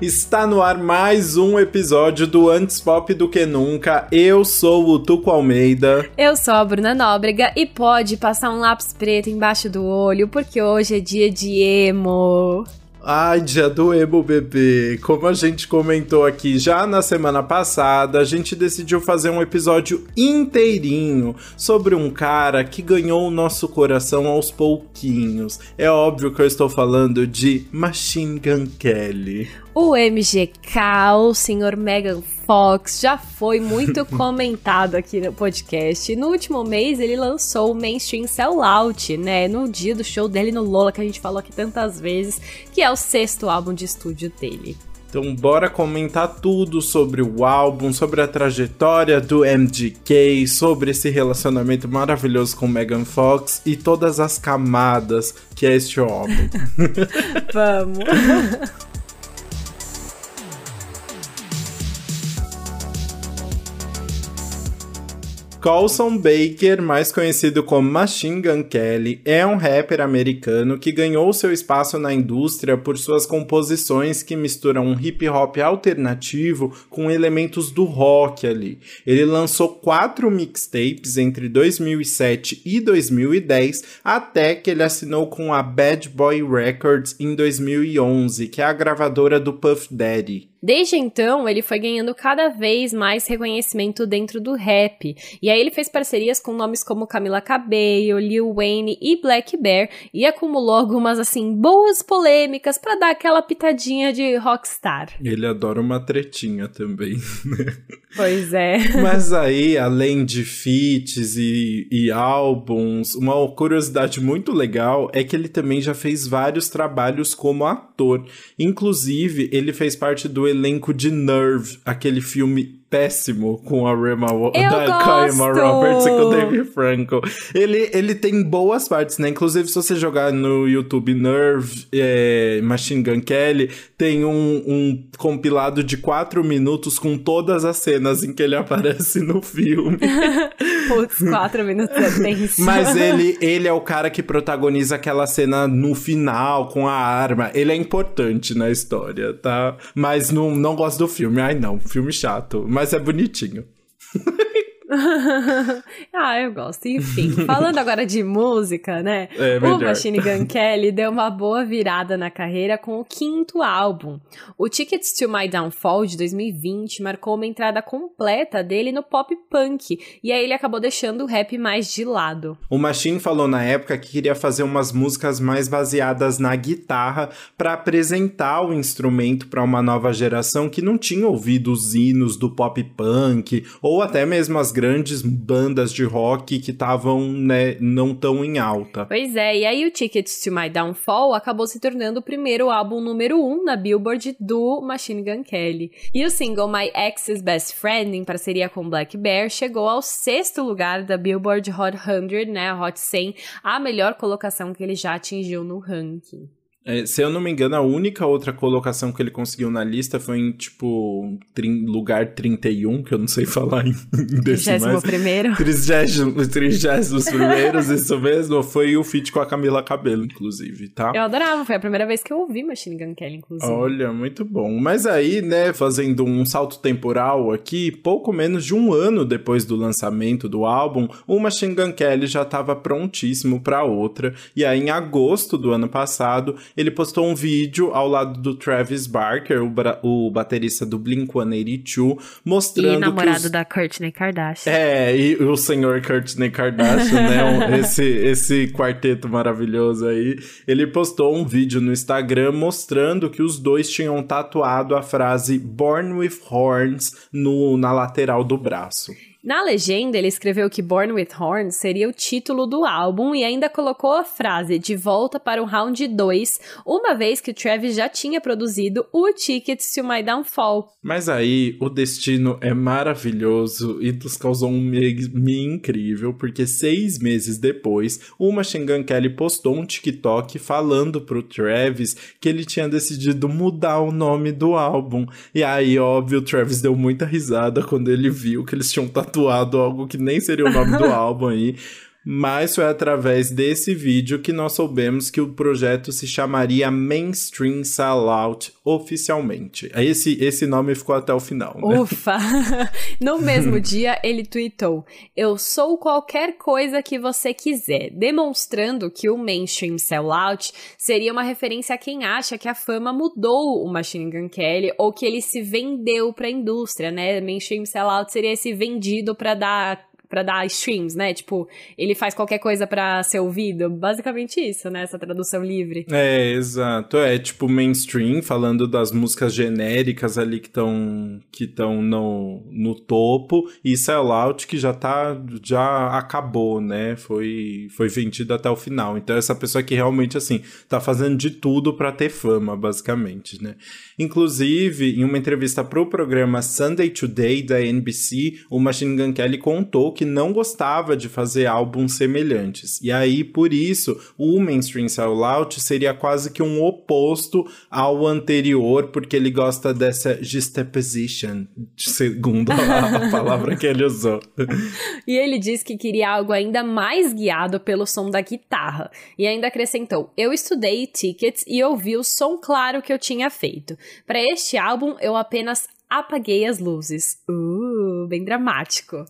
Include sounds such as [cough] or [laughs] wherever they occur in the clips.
Está no ar mais um episódio do Antes Pop do que Nunca. Eu sou o Tuco Almeida. Eu sou a Bruna Nóbrega e pode passar um lápis preto embaixo do olho, porque hoje é dia de emo. Ai, dia do emo, bebê. Como a gente comentou aqui já na semana passada, a gente decidiu fazer um episódio inteirinho sobre um cara que ganhou o nosso coração aos pouquinhos. É óbvio que eu estou falando de Machine Gun Kelly. O MGK, o senhor Megan Fox, já foi muito [laughs] comentado aqui no podcast. No último mês, ele lançou o Mainstream Sellout, né? No dia do show dele no Lola, que a gente falou aqui tantas vezes, que é o sexto álbum de estúdio dele. Então, bora comentar tudo sobre o álbum, sobre a trajetória do MGK, sobre esse relacionamento maravilhoso com Megan Fox e todas as camadas que é este homem. [laughs] Vamos! [laughs] Colson Baker, mais conhecido como Machine Gun Kelly, é um rapper americano que ganhou seu espaço na indústria por suas composições que misturam um hip hop alternativo com elementos do rock ali. Ele lançou quatro mixtapes entre 2007 e 2010, até que ele assinou com a Bad Boy Records em 2011, que é a gravadora do Puff Daddy. Desde então, ele foi ganhando cada vez mais reconhecimento dentro do rap. E aí ele fez parcerias com nomes como Camila Cabello, Lil Wayne e Black Bear e acumulou algumas assim boas polêmicas para dar aquela pitadinha de rockstar. Ele adora uma tretinha também, [laughs] né? Pois é. Mas aí, além de feats e, e álbuns, uma curiosidade muito legal é que ele também já fez vários trabalhos como ator. Inclusive, ele fez parte do elenco de Nerve, aquele filme péssimo com a Rema da Emma Roberts e com o Dave Franco. Ele, ele tem boas partes, né? Inclusive, se você jogar no YouTube Nerve é, Machine Gun Kelly, tem um, um compilado de quatro minutos com todas as cenas em que ele [laughs] aparece no filme. [laughs] Putz, quatro minutos é tenso. Mas [laughs] ele, ele é o cara que protagoniza aquela cena no final com a arma. Ele é importante na história, tá? Mas não, não gosto do filme. Ai, não, filme chato. Mas é bonitinho. [laughs] [laughs] ah, eu gosto. Enfim, falando agora de música, né? É, o Machine Gun [laughs] Kelly deu uma boa virada na carreira com o quinto álbum. O Tickets to My Downfall de 2020 marcou uma entrada completa dele no pop punk, e aí ele acabou deixando o rap mais de lado. O Machine falou na época que queria fazer umas músicas mais baseadas na guitarra para apresentar o instrumento para uma nova geração que não tinha ouvido os hinos do pop punk ou até mesmo as grandes bandas de rock que estavam, né, não tão em alta. Pois é, e aí o Tickets to My Downfall acabou se tornando o primeiro álbum número 1 um na Billboard do Machine Gun Kelly. E o single My Ex's Best Friend, em parceria com Black Bear, chegou ao sexto lugar da Billboard Hot 100, né, Hot 100, a melhor colocação que ele já atingiu no ranking. É, se eu não me engano, a única outra colocação que ele conseguiu na lista foi em, tipo, trin, lugar 31, que eu não sei [laughs] falar em, em decimais. 31 Trigésimo, trigésimos primeiros, isso mesmo. Foi o feat com a Camila Cabelo, inclusive, tá? Eu adorava, foi a primeira vez que eu ouvi Machine Gun Kelly, inclusive. Olha, muito bom. Mas aí, né, fazendo um salto temporal aqui, pouco menos de um ano depois do lançamento do álbum, o Machine Gun Kelly já estava prontíssimo para outra. E aí, em agosto do ano passado, ele postou um vídeo ao lado do Travis Barker, o, o baterista do Blink-182, mostrando E namorado os... da Courtney Kardashian. É, e o senhor Courtney Kardashian, né, [laughs] esse, esse quarteto maravilhoso aí, ele postou um vídeo no Instagram mostrando que os dois tinham tatuado a frase Born with Horns no, na lateral do braço. Na legenda, ele escreveu que Born with Horns seria o título do álbum e ainda colocou a frase de volta para o round 2, uma vez que o Travis já tinha produzido o Tickets to My Downfall. Mas aí, o destino é maravilhoso e nos causou um meme incrível, porque seis meses depois, o Machine Gun Kelly postou um TikTok falando pro Travis que ele tinha decidido mudar o nome do álbum. E aí, óbvio, o Travis deu muita risada quando ele viu que eles tinham tatuado algo que nem seria o nome do [laughs] álbum aí. Mas foi através desse vídeo que nós soubemos que o projeto se chamaria Mainstream Sellout oficialmente. Esse, esse nome ficou até o final. Né? Ufa! [laughs] No mesmo [laughs] dia, ele tweetou: Eu sou qualquer coisa que você quiser, demonstrando que o Mainstream Sellout seria uma referência a quem acha que a fama mudou o Machine Gun Kelly ou que ele se vendeu para a indústria, né? Mainstream Sellout seria esse vendido para dar para dar streams, né? Tipo, ele faz qualquer coisa para ser ouvido. Basicamente isso, né? Essa tradução livre. É, exato. É tipo mainstream, falando das músicas genéricas ali que estão que estão no, no topo, e sellout que já tá já acabou, né? Foi foi vendido até o final. Então essa pessoa que realmente assim tá fazendo de tudo para ter fama, basicamente, né? Inclusive, em uma entrevista pro programa Sunday Today da NBC, o Machine Gun Kelly contou que não gostava de fazer álbuns semelhantes. E aí, por isso, o Mainstream Sellout seria quase que um oposto ao anterior, porque ele gosta dessa juxtaposition, segundo a, a [laughs] palavra que ele usou. e ele diz que queria algo ainda mais guiado pelo som da guitarra. E ainda acrescentou: Eu estudei tickets e ouvi o som claro que eu tinha feito. Para este álbum, eu apenas apaguei as luzes. Uh, bem dramático.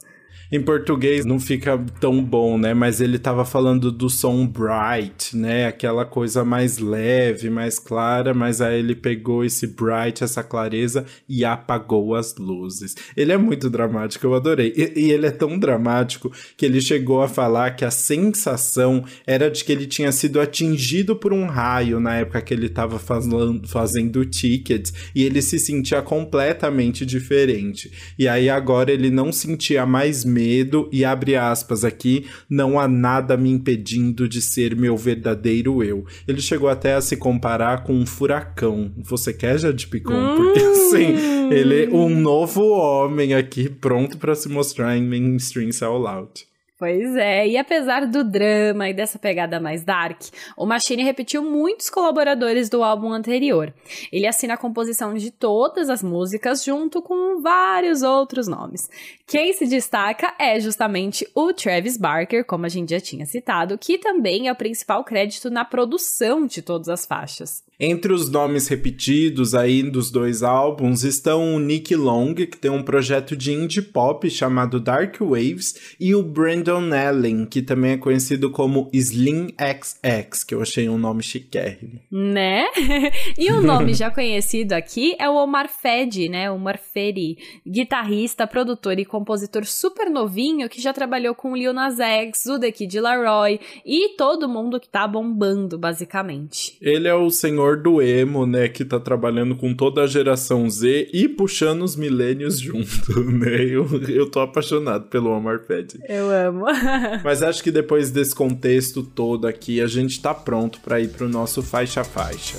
Em português não fica tão bom, né? Mas ele tava falando do som bright, né? Aquela coisa mais leve, mais clara, mas aí ele pegou esse bright, essa clareza e apagou as luzes. Ele é muito dramático, eu adorei. E, e ele é tão dramático que ele chegou a falar que a sensação era de que ele tinha sido atingido por um raio na época que ele tava fazendo, fazendo tickets e ele se sentia completamente diferente. E aí agora ele não sentia mais medo medo e abre aspas aqui, não há nada me impedindo de ser meu verdadeiro eu. Ele chegou até a se comparar com um furacão. Você quer Jade Picon? Hum. Porque assim, ele é um novo homem aqui pronto para se mostrar em mainstream sell out. Pois é, e apesar do drama e dessa pegada mais dark, o Machine repetiu muitos colaboradores do álbum anterior. Ele assina a composição de todas as músicas junto com vários outros nomes. Quem se destaca é justamente o Travis Barker, como a gente já tinha citado, que também é o principal crédito na produção de todas as faixas. Entre os nomes repetidos aí dos dois álbuns estão o Nick Long, que tem um projeto de indie pop chamado Dark Waves, e o Brandon Allen, que também é conhecido como Slim XX, que eu achei um nome chiquérrimo. Né? [laughs] e o nome já conhecido aqui é o Omar Fedi, né? Omar Fedi, guitarrista, produtor e compositor super novinho que já trabalhou com o Lil Nas X, o The Kid Laroi e todo mundo que tá bombando, basicamente. Ele é o senhor do emo, né, que tá trabalhando com toda a geração Z e puxando os milênios junto, [laughs] né? Eu, eu tô apaixonado pelo Omar Fed. Eu amo. [laughs] Mas acho que depois desse contexto todo aqui, a gente tá pronto para ir pro nosso faixa faixa.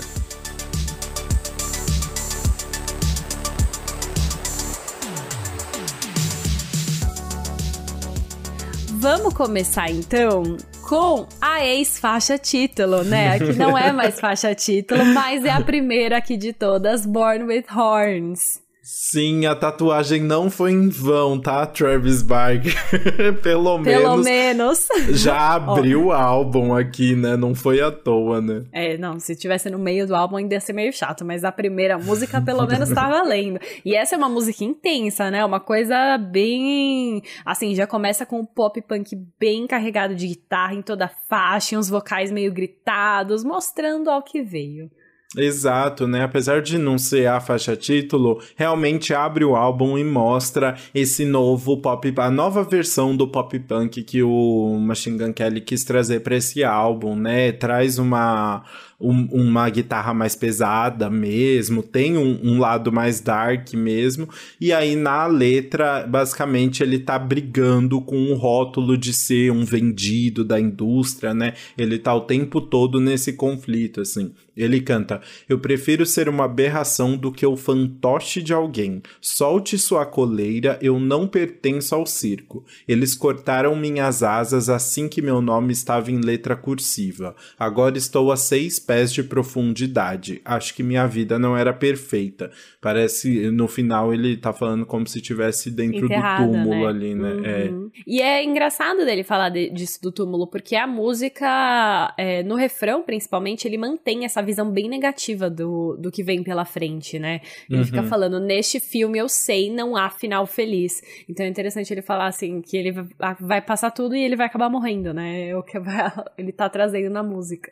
Vamos começar então com a ex-faixa título, né? Aqui não é mais faixa título, mas é a primeira aqui de todas, Born with Horns. Sim, a tatuagem não foi em vão, tá, Travis Barker? [laughs] Pelo, Pelo menos. menos. Já [laughs] abriu o álbum aqui, né? Não foi à toa, né? É, não, se tivesse no meio do álbum ainda ia ser meio chato, mas a primeira música pelo menos [laughs] tá valendo. E essa é uma música intensa, né? Uma coisa bem. Assim, já começa com o pop punk bem carregado de guitarra em toda a faixa, uns vocais meio gritados, mostrando ao que veio. Exato, né? Apesar de não ser a faixa título, realmente abre o álbum e mostra esse novo pop, a nova versão do pop punk que o Machine Gun Kelly quis trazer para esse álbum, né? Traz uma um, uma guitarra mais pesada mesmo, tem um, um, lado mais dark mesmo, e aí na letra, basicamente, ele tá brigando com o rótulo de ser um vendido da indústria, né? Ele tá o tempo todo nesse conflito, assim. Ele canta: Eu prefiro ser uma aberração do que o fantoche de alguém. Solte sua coleira, eu não pertenço ao circo. Eles cortaram minhas asas assim que meu nome estava em letra cursiva. Agora estou a seis pés de profundidade. Acho que minha vida não era perfeita. Parece, no final, ele tá falando como se estivesse dentro Enterrada, do túmulo né? ali, né? É. Uhum. É. E é engraçado dele falar de, disso do túmulo, porque a música, é, no refrão, principalmente, ele mantém essa visão bem negativa do, do que vem pela frente, né? Ele uhum. fica falando, neste filme eu sei, não há final feliz. Então é interessante ele falar assim, que ele vai passar tudo e ele vai acabar morrendo, né? É o que vai, [laughs] ele tá trazendo na música.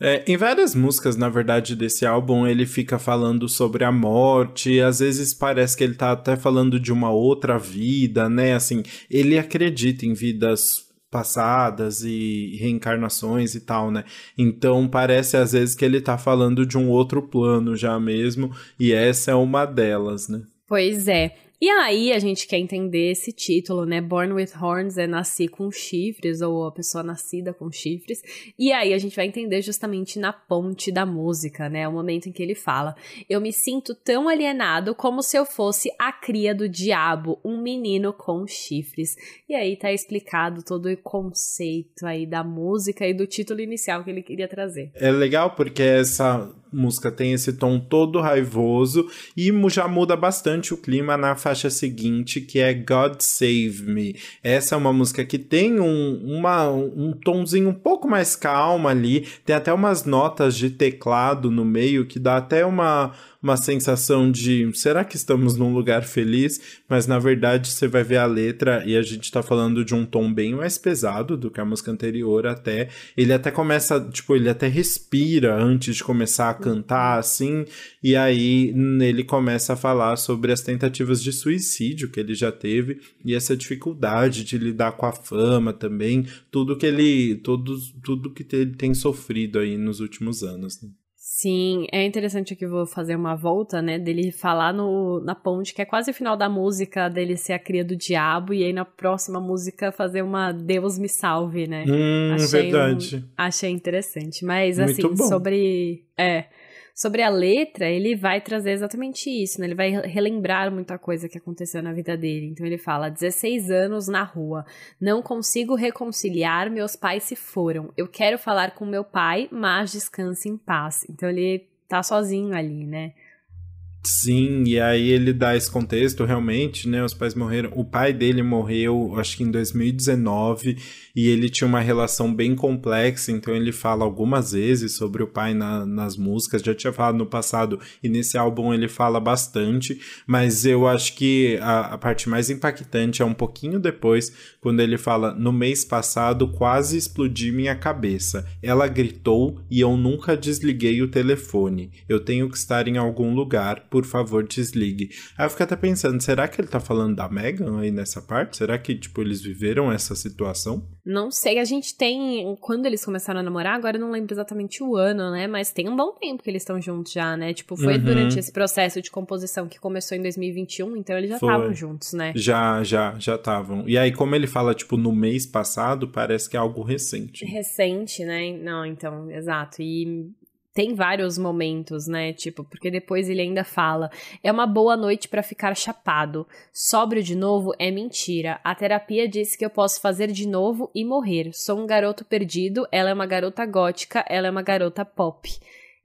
É, em várias músicas, na verdade, desse álbum, ele fica falando sobre a morte, às vezes parece que ele tá até falando de uma outra vida, né? Assim, ele acredita em vidas passadas e reencarnações e tal, né? Então parece às vezes que ele tá falando de um outro plano já mesmo, e essa é uma delas, né? Pois é. E aí a gente quer entender esse título, né? Born with Horns é nascer com chifres, ou a pessoa nascida com chifres. E aí a gente vai entender justamente na ponte da música, né? O momento em que ele fala: Eu me sinto tão alienado como se eu fosse a cria do diabo, um menino com chifres. E aí tá explicado todo o conceito aí da música e do título inicial que ele queria trazer. É legal porque essa música tem esse tom todo raivoso e já muda bastante o clima na faixa seguinte, que é God Save Me. Essa é uma música que tem um, uma, um tomzinho um pouco mais calmo ali, tem até umas notas de teclado no meio que dá até uma uma sensação de será que estamos num lugar feliz? Mas na verdade você vai ver a letra e a gente tá falando de um tom bem mais pesado do que a música anterior até. Ele até começa, tipo, ele até respira antes de começar a cantar assim, e aí ele começa a falar sobre as tentativas de suicídio que ele já teve e essa dificuldade de lidar com a fama também, tudo que ele, tudo, tudo que ele tem sofrido aí nos últimos anos. Né? Sim, é interessante aqui, vou fazer uma volta, né, dele falar no, na ponte, que é quase o final da música, dele ser a cria do diabo, e aí na próxima música fazer uma Deus me salve, né? Hum, achei verdade. Um, achei interessante, mas Muito assim, bom. sobre... É, Sobre a letra, ele vai trazer exatamente isso, né? Ele vai relembrar muita coisa que aconteceu na vida dele. Então ele fala: 16 anos na rua, não consigo reconciliar, meus pais se foram. Eu quero falar com meu pai, mas descanse em paz. Então ele tá sozinho ali, né? Sim, e aí ele dá esse contexto, realmente, né? Os pais morreram. O pai dele morreu, acho que em 2019, e ele tinha uma relação bem complexa, então ele fala algumas vezes sobre o pai na, nas músicas. Já tinha falado no passado, e nesse álbum ele fala bastante, mas eu acho que a, a parte mais impactante é um pouquinho depois, quando ele fala: No mês passado quase explodi minha cabeça. Ela gritou e eu nunca desliguei o telefone. Eu tenho que estar em algum lugar por favor, desligue. Aí eu fico até pensando, será que ele tá falando da Megan aí nessa parte? Será que, tipo, eles viveram essa situação? Não sei, a gente tem. Quando eles começaram a namorar, agora eu não lembro exatamente o ano, né? Mas tem um bom tempo que eles estão juntos já, né? Tipo, foi uhum. durante esse processo de composição que começou em 2021, então eles já estavam juntos, né? Já, já, já estavam. E aí, como ele fala, tipo, no mês passado, parece que é algo recente. Recente, né? Não, então, exato. E tem vários momentos, né? Tipo, porque depois ele ainda fala: é uma boa noite para ficar chapado. Sóbrio de novo é mentira. A terapia disse que eu posso fazer de novo e morrer. Sou um garoto perdido, ela é uma garota gótica, ela é uma garota pop.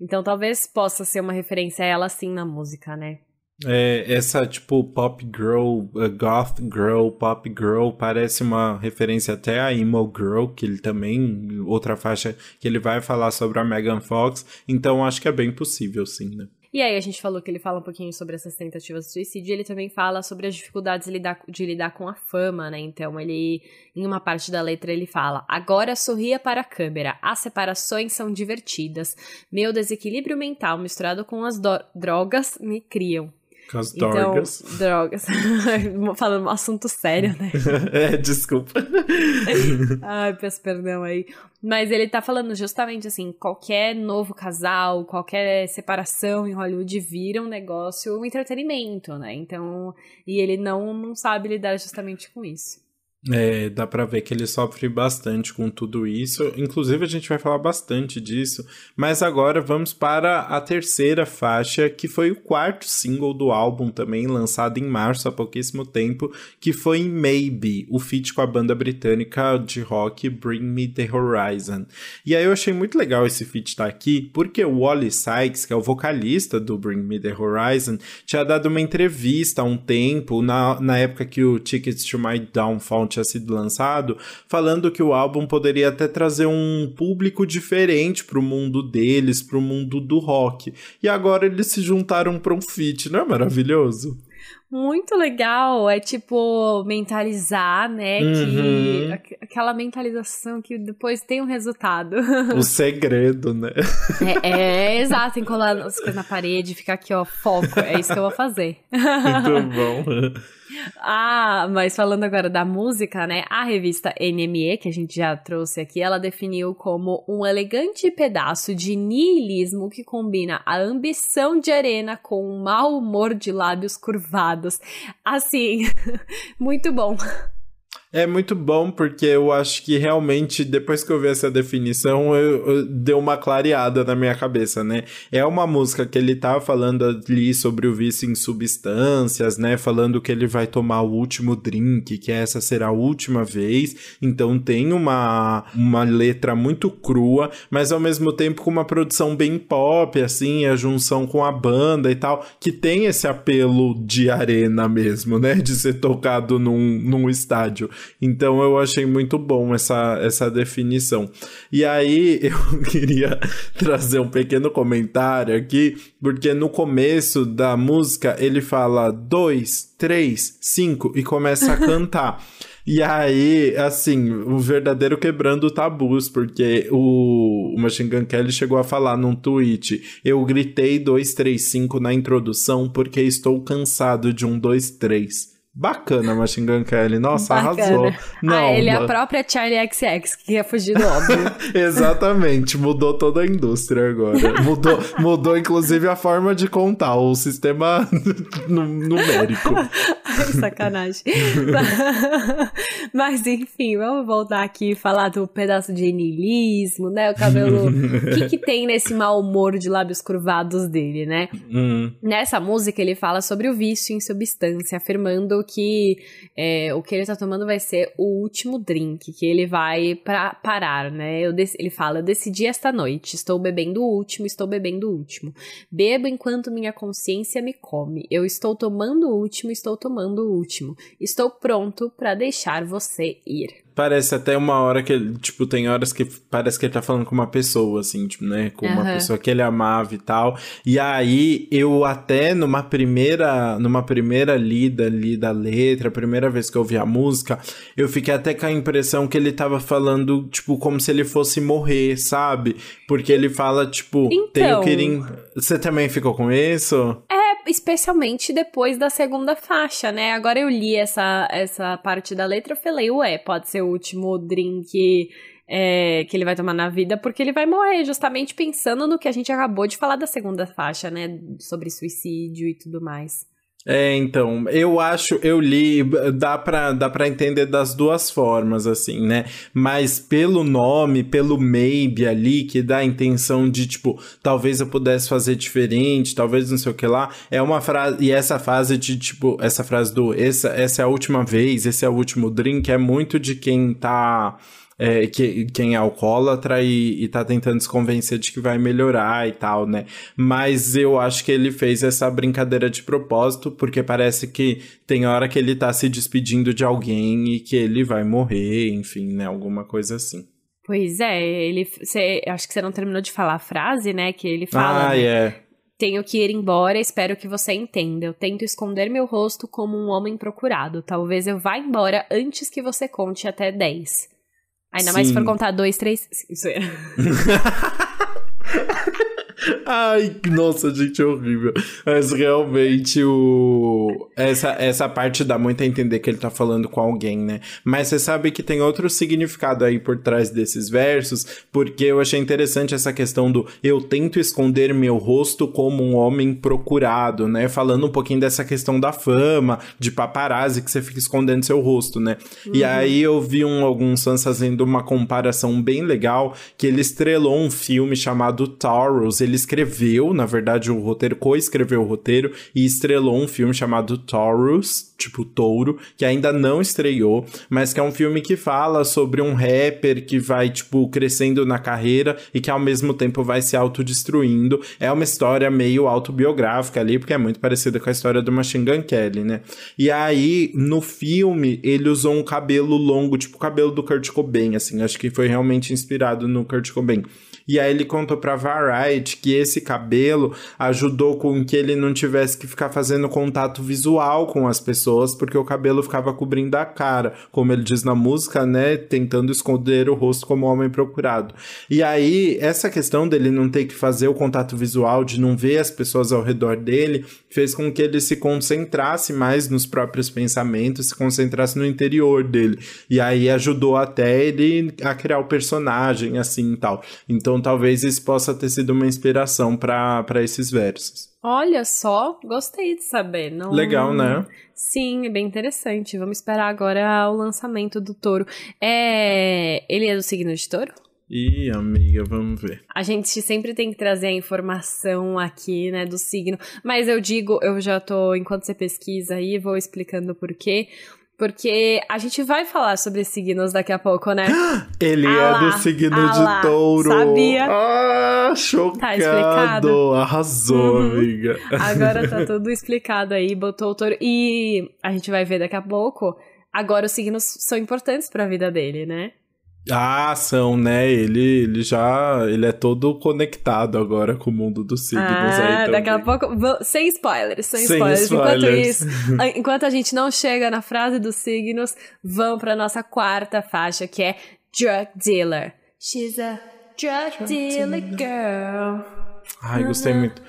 Então talvez possa ser uma referência a ela sim na música, né? É, essa, tipo, pop girl, uh, goth girl, pop girl, parece uma referência até a emo girl, que ele também, outra faixa que ele vai falar sobre a Megan Fox, então acho que é bem possível, sim, né? E aí a gente falou que ele fala um pouquinho sobre essas tentativas de suicídio, ele também fala sobre as dificuldades de lidar, de lidar com a fama, né? Então ele, em uma parte da letra, ele fala: Agora sorria para a câmera, as separações são divertidas. Meu desequilíbrio mental misturado com as drogas me criam. Com as então, drogas. [laughs] Drogas. [laughs] Falando um assunto sério, né? [laughs] é, desculpa. Ai, peço perdão aí. Mas ele tá falando justamente assim: qualquer novo casal, qualquer separação em Hollywood vira um negócio, um entretenimento, né? Então. E ele não, não sabe lidar justamente com isso. É, dá pra ver que ele sofre bastante com tudo isso. Inclusive, a gente vai falar bastante disso. Mas agora vamos para a terceira faixa, que foi o quarto single do álbum, também lançado em março, há pouquíssimo tempo, que foi Maybe, o feat com a banda britânica de rock Bring Me the Horizon. E aí eu achei muito legal esse feat estar tá aqui, porque o Wally Sykes, que é o vocalista do Bring Me the Horizon, tinha dado uma entrevista há um tempo, na, na época que o Tickets to My Downfall tinha sido lançado, falando que o álbum poderia até trazer um público diferente para o mundo deles, para o mundo do rock. E agora eles se juntaram para um feat, não é maravilhoso? muito legal. É tipo mentalizar, né? Uhum. Que aquela mentalização que depois tem um resultado. O segredo, né? É, é exato, encolar as coisas na parede, ficar aqui, ó, foco. É isso que eu vou fazer. [laughs] Muito bom. Ah, mas falando agora da música, né? A revista NME, que a gente já trouxe aqui, ela definiu como um elegante pedaço de niilismo que combina a ambição de arena com o mau humor de lábios curvados. Assim, [laughs] muito bom. É muito bom porque eu acho que realmente, depois que eu vi essa definição, eu, eu, deu uma clareada na minha cabeça, né? É uma música que ele tá falando ali sobre o vício em substâncias, né? Falando que ele vai tomar o último drink, que essa será a última vez. Então tem uma, uma letra muito crua, mas ao mesmo tempo com uma produção bem pop, assim, a junção com a banda e tal, que tem esse apelo de arena mesmo, né? De ser tocado num, num estádio. Então eu achei muito bom essa, essa definição. E aí [laughs] eu queria trazer um pequeno comentário aqui, porque no começo da música ele fala dois, três, cinco e começa a [laughs] cantar. E aí, assim, o verdadeiro quebrando tabus, porque o, o Machine Gun Kelly chegou a falar num tweet: Eu gritei 235 na introdução porque estou cansado de um 2-3. Bacana, Machine Gun Kelly. Nossa, Bacana. arrasou. Ah, Não, ah, ele é a própria Charlie XX, que ia fugir do óbvio. [laughs] Exatamente, mudou toda a indústria agora. Mudou, mudou inclusive a forma de contar, o sistema [laughs] numérico. Ai, sacanagem. [laughs] Mas enfim, vamos voltar aqui e falar do pedaço de niilismo, né? O cabelo. O que, que tem nesse mau humor de lábios curvados dele, né? Hum. Nessa música ele fala sobre o vício em substância, afirmando que é, o que ele tá tomando vai ser o último drink, que ele vai pra parar, né? Ele fala: Eu decidi esta noite, estou bebendo o último, estou bebendo o último. Bebo enquanto minha consciência me come. Eu estou tomando o último, estou tomando o último. Estou pronto para deixar você ir. Parece até uma hora que ele, tipo, tem horas que parece que ele tá falando com uma pessoa, assim, tipo, né? Com uma uhum. pessoa que ele amava e tal. E aí, eu até numa primeira, numa primeira lida ali da letra, a primeira vez que eu ouvi a música, eu fiquei até com a impressão que ele tava falando, tipo, como se ele fosse morrer, sabe? Porque ele fala, tipo, então... tenho que ir em... Você também ficou com isso? É, especialmente depois da segunda faixa, né? Agora eu li essa, essa parte da letra, eu falei, ué, pode ser o último drink é, que ele vai tomar na vida, porque ele vai morrer, justamente pensando no que a gente acabou de falar da segunda faixa, né? Sobre suicídio e tudo mais. É, então, eu acho, eu li, dá pra, dá pra entender das duas formas, assim, né? Mas pelo nome, pelo maybe ali, que dá a intenção de, tipo, talvez eu pudesse fazer diferente, talvez não sei o que lá, é uma frase, e essa frase de, tipo, essa frase do, essa, essa é a última vez, esse é o último drink, é muito de quem tá é, que, quem é alcoólatra e, e tá tentando se convencer de que vai melhorar e tal, né? Mas eu acho que ele fez essa brincadeira de propósito, porque parece que tem hora que ele tá se despedindo de alguém e que ele vai morrer, enfim, né? Alguma coisa assim. Pois é, ele. Cê, acho que você não terminou de falar a frase, né? Que ele fala. Ah, né? é. Tenho que ir embora, espero que você entenda. Eu tento esconder meu rosto como um homem procurado. Talvez eu vá embora antes que você conte até 10. Ainda Sim. mais se for contar dois, três. Isso é. [laughs] Ai, nossa, gente, é horrível. Mas realmente o. Essa, essa parte dá muito a entender que ele tá falando com alguém, né? Mas você sabe que tem outro significado aí por trás desses versos, porque eu achei interessante essa questão do eu tento esconder meu rosto como um homem procurado, né? Falando um pouquinho dessa questão da fama, de paparazzi, que você fica escondendo seu rosto, né? Uhum. E aí eu vi um, alguns fãs fazendo uma comparação bem legal, que ele estrelou um filme chamado Taurus. Ele escreveu, na verdade, o roteiro, co-escreveu o roteiro e estrelou um filme chamado Taurus, tipo Touro, que ainda não estreou, mas que é um filme que fala sobre um rapper que vai, tipo, crescendo na carreira e que ao mesmo tempo vai se autodestruindo. É uma história meio autobiográfica ali, porque é muito parecida com a história do Machine Gun Kelly, né? E aí, no filme, ele usou um cabelo longo, tipo o cabelo do Kurt Cobain, assim, acho que foi realmente inspirado no Kurt Cobain. E aí ele contou pra Variety que esse cabelo ajudou com que ele não tivesse que ficar fazendo contato visual com as pessoas, porque o cabelo ficava cobrindo a cara, como ele diz na música, né? Tentando esconder o rosto como homem procurado. E aí, essa questão dele não ter que fazer o contato visual, de não ver as pessoas ao redor dele, fez com que ele se concentrasse mais nos próprios pensamentos, se concentrasse no interior dele. E aí ajudou até ele a criar o personagem, assim e tal. Então, então talvez isso possa ter sido uma inspiração para esses versos. Olha só, gostei de saber. Não... Legal, né? Sim, é bem interessante. Vamos esperar agora o lançamento do touro. É... Ele é do signo de touro? Ih, amiga, vamos ver. A gente sempre tem que trazer a informação aqui, né, do signo. Mas eu digo, eu já tô, enquanto você pesquisa aí, vou explicando por quê. Porque a gente vai falar sobre signos daqui a pouco, né? [gasps] Ele ah é do signo ah de lá. touro. Sabia? Ah, chocado. Tá explicado. Arrasou, uhum. amiga. Agora tá [laughs] tudo explicado aí, botou o touro. E a gente vai ver daqui a pouco. Agora os signos são importantes para a vida dele, né? Ah, são, né? Ele, ele já. Ele é todo conectado agora com o mundo dos signos ah. Daqui a pouco. Sem spoilers, sem, sem spoilers. spoilers. Enquanto isso, enquanto a gente não chega na frase dos signos, vamos pra nossa quarta faixa, que é Drug Dealer. She's a drug, drug dealer girl. Ai, gostei muito.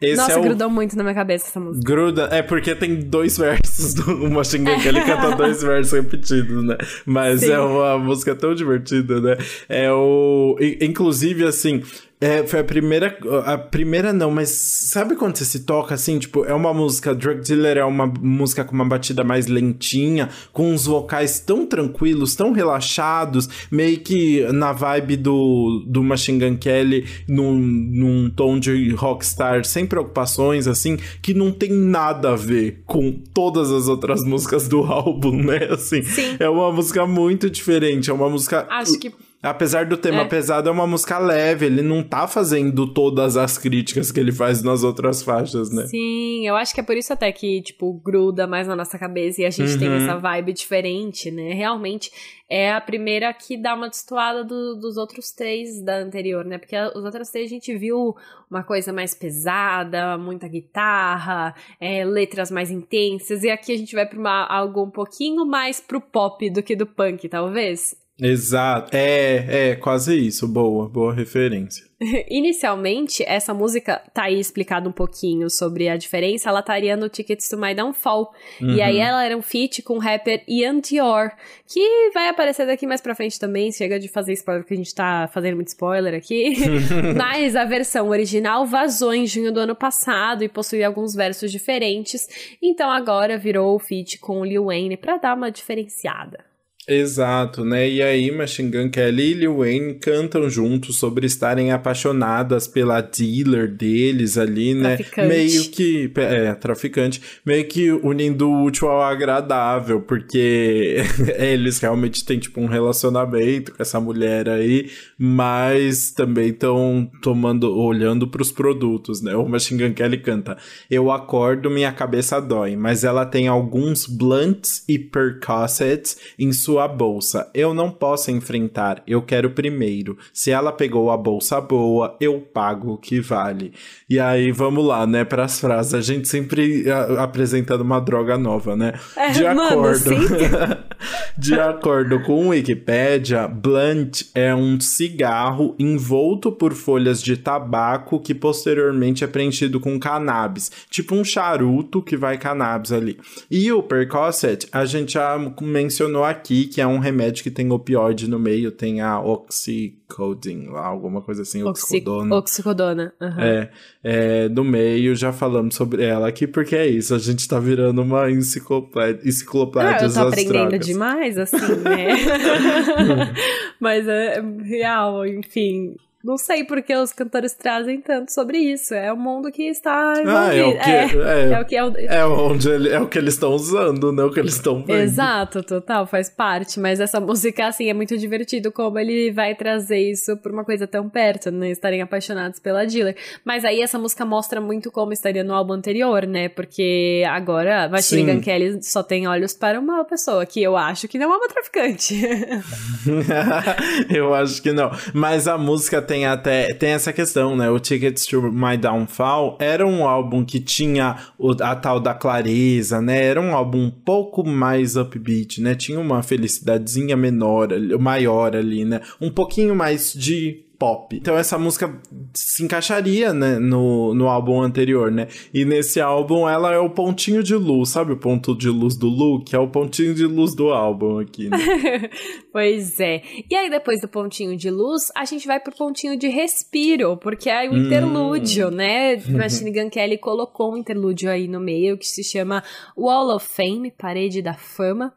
Esse Nossa, é o... grudou muito na minha cabeça essa música. Gruda, é porque tem dois versos do [laughs] Machine Gun, que ele canta dois [laughs] versos repetidos, né? Mas Sim. é uma música tão divertida, né? É o. Inclusive, assim, é, foi a primeira. A primeira não, mas sabe quando você se toca assim? Tipo, é uma música. Drug Dealer é uma música com uma batida mais lentinha, com uns vocais tão tranquilos, tão relaxados, meio que na vibe do, do Machine Gun Kelly, num, num tom de rockstar, sem preocupações, assim, que não tem nada a ver com todas as outras músicas do [laughs] álbum, né? Assim, Sim. é uma música muito diferente. É uma música. Acho que Apesar do tema é. pesado, é uma música leve. Ele não tá fazendo todas as críticas que ele faz nas outras faixas, né? Sim, eu acho que é por isso até que, tipo, gruda mais na nossa cabeça e a gente uhum. tem essa vibe diferente, né? Realmente é a primeira que dá uma destoada do, dos outros três da anterior, né? Porque os outros três a gente viu uma coisa mais pesada, muita guitarra, é, letras mais intensas. E aqui a gente vai pra uma, algo um pouquinho mais pro pop do que do punk, talvez. Exato. É, é, quase isso. Boa, boa referência. [laughs] Inicialmente, essa música tá aí explicado um pouquinho sobre a diferença. Ela estaria no Tickets to My Downfall. Uhum. E aí uhum. ela era um feat com o rapper Ian Dior, que vai aparecer daqui mais pra frente também. Chega de fazer spoiler, porque a gente tá fazendo muito spoiler aqui. [laughs] Mas a versão original vazou em junho do ano passado e possui alguns versos diferentes. Então agora virou o feat com o Lil Wayne pra dar uma diferenciada. Exato, né? E aí Machine Gun Kelly e Lil Wayne cantam juntos sobre estarem apaixonadas pela dealer deles ali, né? Traficante. Meio que, é, traficante, meio que unindo o útil ao agradável, porque [laughs] eles realmente têm tipo um relacionamento com essa mulher aí, mas também estão tomando, olhando para os produtos, né? O Machine Gun Kelly canta: "Eu acordo, minha cabeça dói, mas ela tem alguns blunts e percossets em sua sua bolsa. Eu não posso enfrentar, eu quero primeiro. Se ela pegou a bolsa boa, eu pago o que vale. E aí, vamos lá, né, para as frases. A gente sempre apresentando uma droga nova, né? É, De acordo. Mano, [laughs] De acordo com Wikipedia, blunt é um cigarro envolto por folhas de tabaco que posteriormente é preenchido com cannabis, tipo um charuto que vai cannabis ali. E o Percocet, a gente já mencionou aqui que é um remédio que tem opioide no meio, tem a oxycodone, lá, alguma coisa assim, oxicodona. Oxicodona, uhum. É, é, do meio, já falamos sobre ela aqui, porque é isso, a gente tá virando uma enciclopédia, enciclopédia eu tô aprendendo drogas. Demais, assim, né? [laughs] Mas é real, enfim. Não sei porque os cantores trazem tanto sobre isso. É o mundo que está. Ah, é o que é, é, é o que é, o... é onde ele, é o que eles estão usando, né? O que eles estão vendo. Exato, total, faz parte. Mas essa música, assim, é muito divertido como ele vai trazer isso por uma coisa tão perto, né? Estarem apaixonados pela Diller. Mas aí essa música mostra muito como estaria no álbum anterior, né? Porque agora Machine Gun Kelly só tem olhos para uma pessoa, que eu acho que não é uma traficante. [laughs] eu acho que não. Mas a música tem até tem essa questão, né? O Tickets to My Downfall era um álbum que tinha o, a tal da clareza, né? Era um álbum um pouco mais upbeat, né? Tinha uma felicidadezinha menor, maior ali, né? Um pouquinho mais de pop. Então essa música se encaixaria, né, no, no álbum anterior, né? E nesse álbum ela é o pontinho de luz, sabe o ponto de luz do Luke? É o pontinho de luz do álbum aqui, né? [laughs] pois é. E aí depois do pontinho de luz, a gente vai pro pontinho de respiro, porque é [laughs] o interlúdio, hum. né? Machine Gun Kelly colocou um interlúdio aí no meio que se chama Wall of Fame, Parede da Fama.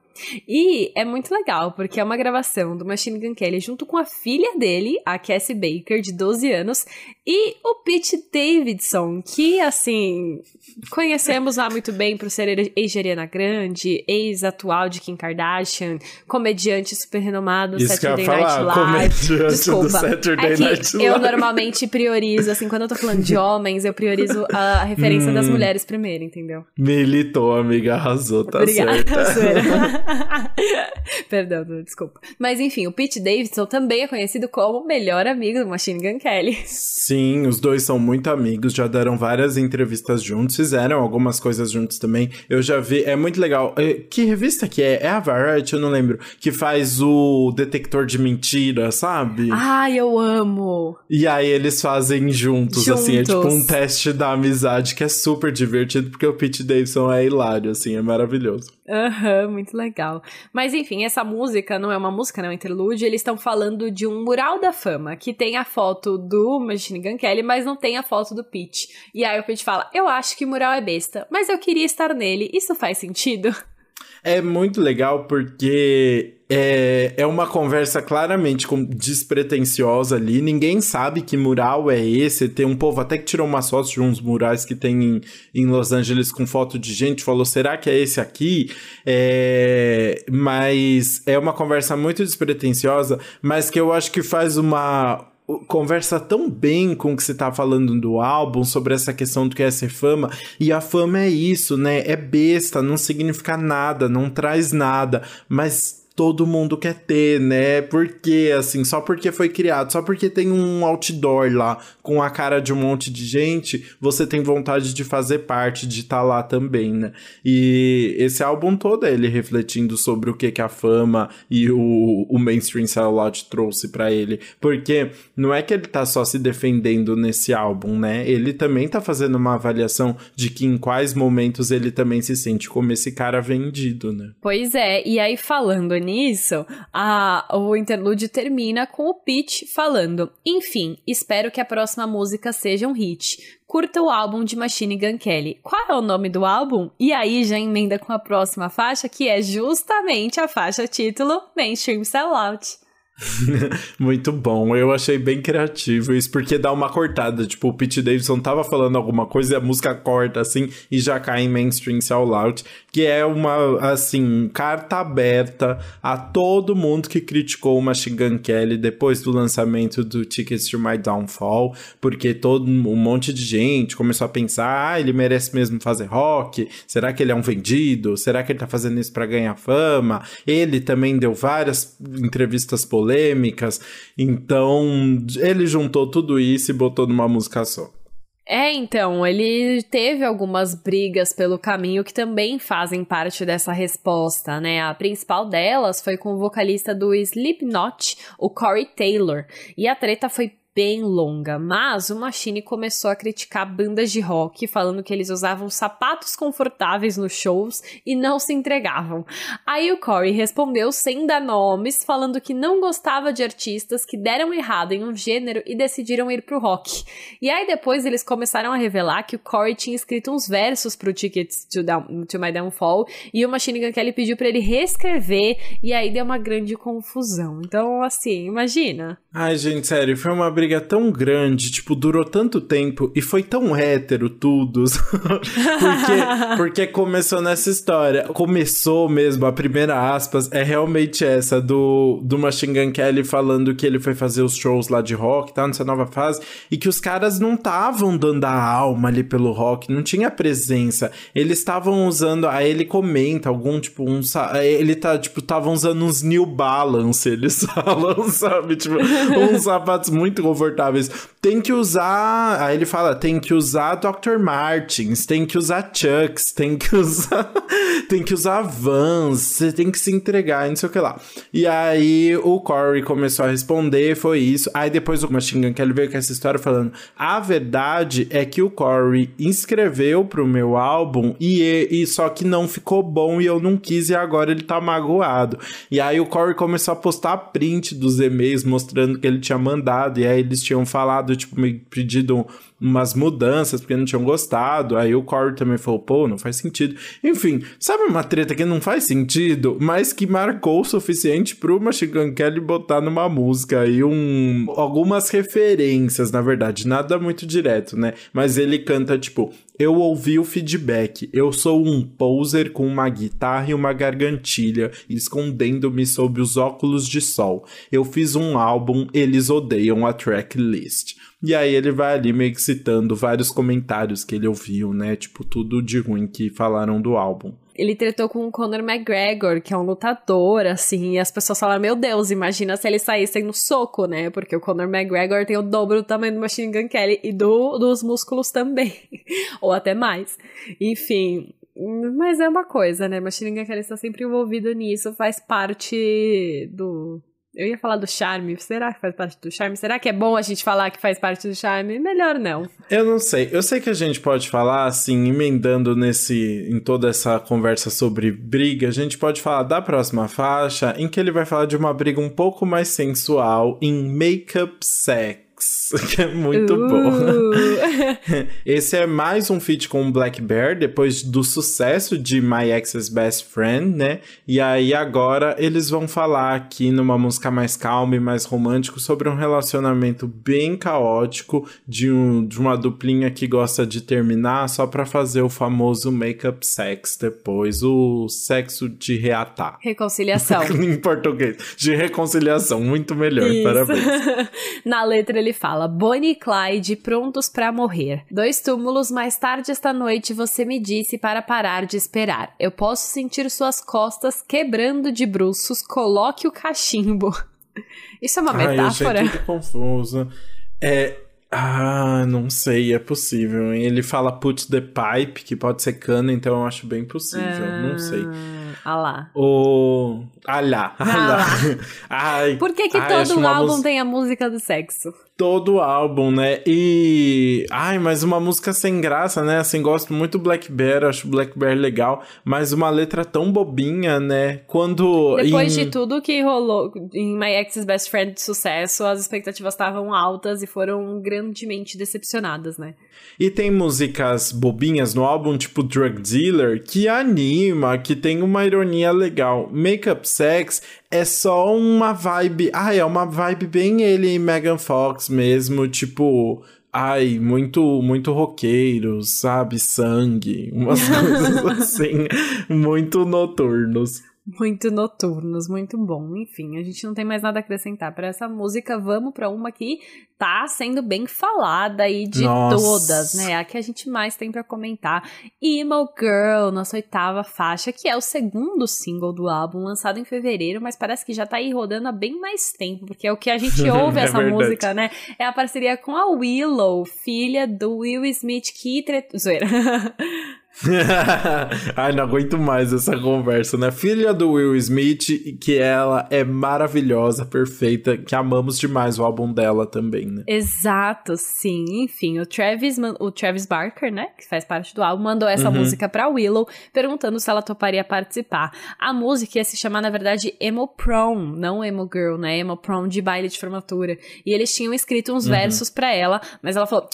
E é muito legal, porque é uma gravação do Machine Gun Kelly junto com a filha dele, a Cassie Baker, de 12 anos, e o Pete Davidson, que, assim, conhecemos lá muito bem por ser ex-Ariana Grande, ex-atual de Kim Kardashian, comediante super renomado Isso Saturday Night Live. Desculpa. Do Saturday é Night Live. Eu normalmente priorizo, assim, quando eu tô falando de homens, eu priorizo a referência hum, das mulheres primeiro, entendeu? Militou, amiga, arrasou, tá Obrigada, certo. [laughs] Perdão, desculpa. Mas enfim, o Pete Davidson também é conhecido como o melhor amigo do Machine Gun Kelly. Sim, os dois são muito amigos, já deram várias entrevistas juntos, fizeram algumas coisas juntos também. Eu já vi, é muito legal. É, que revista que é? É a Variety, eu não lembro. Que faz o detector de mentira, sabe? Ai, eu amo! E aí eles fazem juntos, juntos. assim, é tipo um teste da amizade que é super divertido, porque o Pete Davidson é hilário, assim, é maravilhoso. Aham, uhum, muito legal. Mas enfim, essa música não é uma música, não é um interlúdio. Eles estão falando de um mural da fama que tem a foto do Machine Gun Kelly, mas não tem a foto do Pete. E aí o Pete fala: Eu acho que mural é besta, mas eu queria estar nele. Isso faz sentido? É muito legal porque é, é uma conversa claramente despretensiosa ali. Ninguém sabe que mural é esse. Tem um povo até que tirou umas fotos de uns murais que tem em, em Los Angeles com foto de gente. Falou, será que é esse aqui? É, mas é uma conversa muito despretensiosa, mas que eu acho que faz uma conversa tão bem com o que você tá falando do álbum, sobre essa questão do que é ser fama, e a fama é isso, né? É besta, não significa nada, não traz nada, mas todo mundo quer ter, né? Porque, assim, só porque foi criado, só porque tem um outdoor lá com a cara de um monte de gente, você tem vontade de fazer parte, de estar tá lá também, né? E esse álbum todo é ele refletindo sobre o que, que a fama e o, o mainstream sellout trouxe para ele. Porque não é que ele tá só se defendendo nesse álbum, né? Ele também tá fazendo uma avaliação de que em quais momentos ele também se sente como esse cara vendido, né? Pois é, e aí falando nisso, a, o interlude termina com o Pete falando: Enfim, espero que a próxima música seja um hit. Curta o álbum de Machine Gun Kelly. Qual é o nome do álbum? E aí já emenda com a próxima faixa, que é justamente a faixa título Mainstream Sellout. [laughs] Muito bom, eu achei bem criativo isso, porque dá uma cortada. Tipo, o Pete Davidson tava falando alguma coisa e a música corta assim e já cai em mainstream sell out, que é uma, assim, carta aberta a todo mundo que criticou o Machine Gun Kelly depois do lançamento do Tickets to My Downfall, porque todo um monte de gente começou a pensar: ah, ele merece mesmo fazer rock? Será que ele é um vendido? Será que ele tá fazendo isso para ganhar fama? Ele também deu várias entrevistas polêmicas. Então, ele juntou tudo isso e botou numa música só. É, então, ele teve algumas brigas pelo caminho que também fazem parte dessa resposta, né? A principal delas foi com o vocalista do Slipknot, o Corey Taylor, e a treta foi bem longa, mas o Machine começou a criticar bandas de rock, falando que eles usavam sapatos confortáveis nos shows e não se entregavam. Aí o Corey respondeu sem dar nomes, falando que não gostava de artistas que deram errado em um gênero e decidiram ir pro rock. E aí depois eles começaram a revelar que o Corey tinha escrito uns versos pro Tickets to, Down, to My Downfall e o Machine Gun Kelly pediu para ele reescrever e aí deu uma grande confusão. Então, assim, imagina. Ai, gente, sério, foi uma briga tão grande, tipo, durou tanto tempo e foi tão hétero tudo. [laughs] porque, porque começou nessa história. Começou mesmo, a primeira aspas é realmente essa do, do Machine Gun Kelly falando que ele foi fazer os shows lá de rock, tá? Nessa nova fase, e que os caras não estavam dando a alma ali pelo rock, não tinha presença. Eles estavam usando, aí ele comenta algum, tipo, um. Ele tá, tipo, estavam usando uns New Balance, eles [laughs] falam, sabe? Tipo, [laughs] uns sapatos muito confortáveis. Tem que usar. Aí ele fala: tem que usar Dr. Martins, tem que usar Chucks, tem que [laughs] usar. tem que usar Vans, você tem que se entregar, não sei o que lá. E aí o Corey começou a responder, foi isso. Aí depois o Machine Kelly veio com essa história falando: a verdade é que o Corey inscreveu pro meu álbum e, e só que não ficou bom e eu não quis e agora ele tá magoado. E aí o Corey começou a postar print dos e-mails mostrando que ele tinha mandado e aí eles tinham falado, tipo, meio pedido umas mudanças porque não tinham gostado. Aí o Corey também falou, pô, não faz sentido. Enfim, sabe uma treta que não faz sentido, mas que marcou o suficiente pro Machine Kelly botar numa música aí um, algumas referências, na verdade, nada muito direto, né? Mas ele canta tipo, eu ouvi o feedback. Eu sou um poser com uma guitarra e uma gargantilha, escondendo-me sob os óculos de sol. Eu fiz um álbum, eles odeiam a tracklist. E aí ele vai ali meio que citando vários comentários que ele ouviu, né? Tipo, tudo de ruim que falaram do álbum. Ele tretou com o Conor McGregor, que é um lutador, assim, e as pessoas falaram, meu Deus, imagina se eles saíssem no soco, né? Porque o Conor McGregor tem o dobro do tamanho do Machine Gun Kelly e do, dos músculos também. [laughs] Ou até mais. Enfim, mas é uma coisa, né? Machine Gun Kelly está sempre envolvido nisso, faz parte do, eu ia falar do charme. Será que faz parte do charme? Será que é bom a gente falar que faz parte do charme? Melhor não. Eu não sei. Eu sei que a gente pode falar, assim, emendando nesse. em toda essa conversa sobre briga, a gente pode falar da próxima faixa, em que ele vai falar de uma briga um pouco mais sensual em Makeup Sex. [laughs] que é muito uh. bom. [laughs] Esse é mais um feat com o Black Bear, depois do sucesso de My Ex's Best Friend, né? E aí agora eles vão falar aqui numa música mais calma e mais romântico sobre um relacionamento bem caótico de, um, de uma duplinha que gosta de terminar só pra fazer o famoso make-up sex depois, o sexo de reatar. Reconciliação. [laughs] em português. De reconciliação, muito melhor, Isso. parabéns. Na letra ele fala: Bonnie e Clyde prontos para morrer. Dois túmulos mais tarde esta noite você me disse para parar de esperar. Eu posso sentir suas costas quebrando de bruços. Coloque o cachimbo. [laughs] Isso é uma Ai, metáfora? Eu achei tudo confuso. É, ah, não sei, é possível. Ele fala put the pipe, que pode ser cana, então eu acho bem possível. Ah, não sei. Ah lá. O. [laughs] Ah lá. Ah lá. Ai, Por que, que ai, todo álbum tem a música do sexo? todo álbum, né? E. Ai, mas uma música sem graça, né? Assim, gosto muito do Black Bear, acho Black Bear legal, mas uma letra tão bobinha, né? Quando. Depois em... de tudo que rolou em My Ex's Best Friend de sucesso, as expectativas estavam altas e foram grandemente decepcionadas, né? E tem músicas bobinhas no álbum, tipo Drug Dealer, que anima, que tem uma ironia legal. Makeup Sex é só uma vibe. Ah, é uma vibe bem ele e Megan Fox mesmo, tipo. Ai, muito, muito roqueiro, sabe? Sangue, umas [laughs] coisas assim, muito noturnos. Muito noturnos, muito bom. Enfim, a gente não tem mais nada a acrescentar para essa música. Vamos para uma que tá sendo bem falada aí de Nossa. todas, né? A que a gente mais tem para comentar. Emo Girl, nossa oitava faixa, que é o segundo single do álbum, lançado em fevereiro, mas parece que já tá aí rodando há bem mais tempo, porque é o que a gente [laughs] ouve é essa verdade. música, né? É a parceria com a Willow, filha do Will Smith, que tre... zoeira. [laughs] [laughs] Ai, não aguento mais essa conversa, né? Filha do Will Smith, que ela é maravilhosa, perfeita, que amamos demais o álbum dela também, né? Exato, sim. Enfim, o Travis, o Travis Barker, né, que faz parte do álbum, mandou essa uhum. música pra Willow, perguntando se ela toparia participar. A música ia se chamar, na verdade, Emo Prom, não Emo Girl, né? Emo Prom de baile de formatura. E eles tinham escrito uns uhum. versos para ela, mas ela falou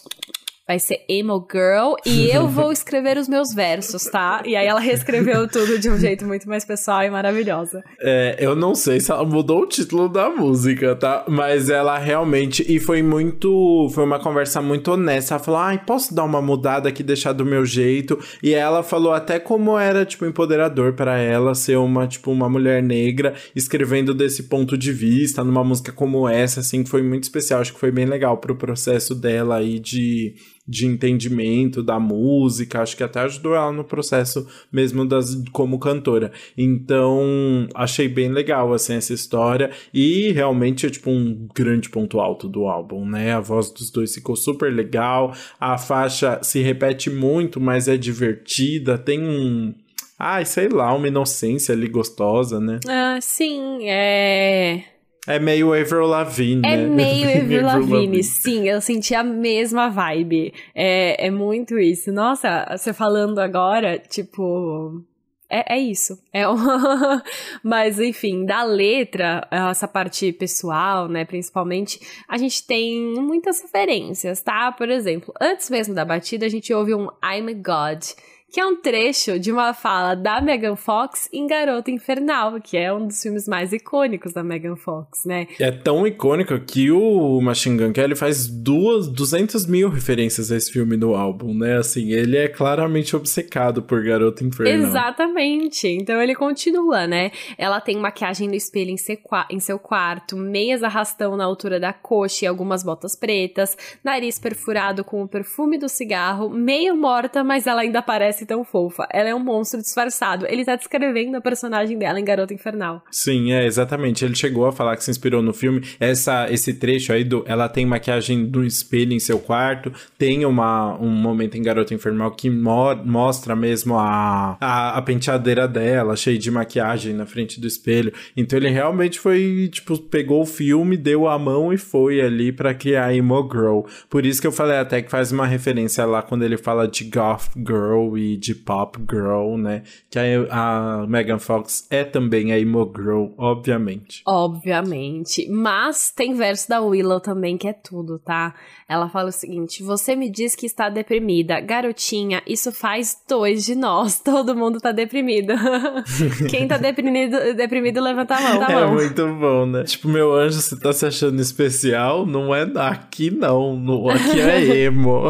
vai ser Emo Girl e [laughs] eu vou escrever os meus versos, tá? E aí ela reescreveu tudo de um [laughs] jeito muito mais pessoal e maravilhosa. É, eu não sei se ela mudou o título da música, tá? Mas ela realmente. E foi muito. Foi uma conversa muito honesta. Ela falou: ai, posso dar uma mudada aqui, deixar do meu jeito? E ela falou até como era, tipo, empoderador para ela ser uma, tipo, uma mulher negra escrevendo desse ponto de vista, numa música como essa, assim, que foi muito especial. Acho que foi bem legal pro processo dela aí de de entendimento da música, acho que até ajudou ela no processo mesmo das como cantora. Então, achei bem legal assim essa história e realmente é tipo um grande ponto alto do álbum, né? A voz dos dois ficou super legal, a faixa se repete muito, mas é divertida, tem um Ai, sei lá, uma inocência ali gostosa, né? Ah, sim, é é meio Avril Lavigne, É né? [laughs] meio Avril Lavigne, sim. Eu senti a mesma vibe. É, é muito isso. Nossa, você falando agora, tipo... É, é isso. É uma... [laughs] Mas, enfim, da letra, essa parte pessoal, né, principalmente, a gente tem muitas referências, tá? Por exemplo, antes mesmo da batida, a gente ouve um I'm a God que é um trecho de uma fala da Megan Fox em Garota Infernal, que é um dos filmes mais icônicos da Megan Fox, né? É tão icônico que o Machine Gun Kelly faz duas, 200 mil referências a esse filme no álbum, né? Assim, ele é claramente obcecado por Garota Infernal. Exatamente. Então ele continua, né? Ela tem maquiagem no espelho em seu, em seu quarto, meias arrastão na altura da coxa e algumas botas pretas, nariz perfurado com o perfume do cigarro, meio morta, mas ela ainda parece parece tão fofa. Ela é um monstro disfarçado. Ele tá descrevendo a personagem dela em Garota Infernal. Sim, é, exatamente. Ele chegou a falar que se inspirou no filme. Essa, esse trecho aí do. Ela tem maquiagem do espelho em seu quarto. Tem uma, um momento em Garota Infernal que mo mostra mesmo a, a, a penteadeira dela, cheia de maquiagem na frente do espelho. Então ele realmente foi, tipo, pegou o filme, deu a mão e foi ali para criar Emo Girl. Por isso que eu falei até que faz uma referência lá quando ele fala de Goth Girl e de pop girl, né? Que a, a Megan Fox é também a emo girl, obviamente. Obviamente. Mas tem verso da Willow também que é tudo, tá? Ela fala o seguinte: Você me diz que está deprimida. Garotinha, isso faz dois de nós. [laughs] Todo mundo tá deprimido. [laughs] Quem tá deprimido, deprimido levanta a mão. Tá é muito bom, né? Tipo, meu anjo, você tá se achando especial? Não é aqui, não. No, aqui é [laughs] emo.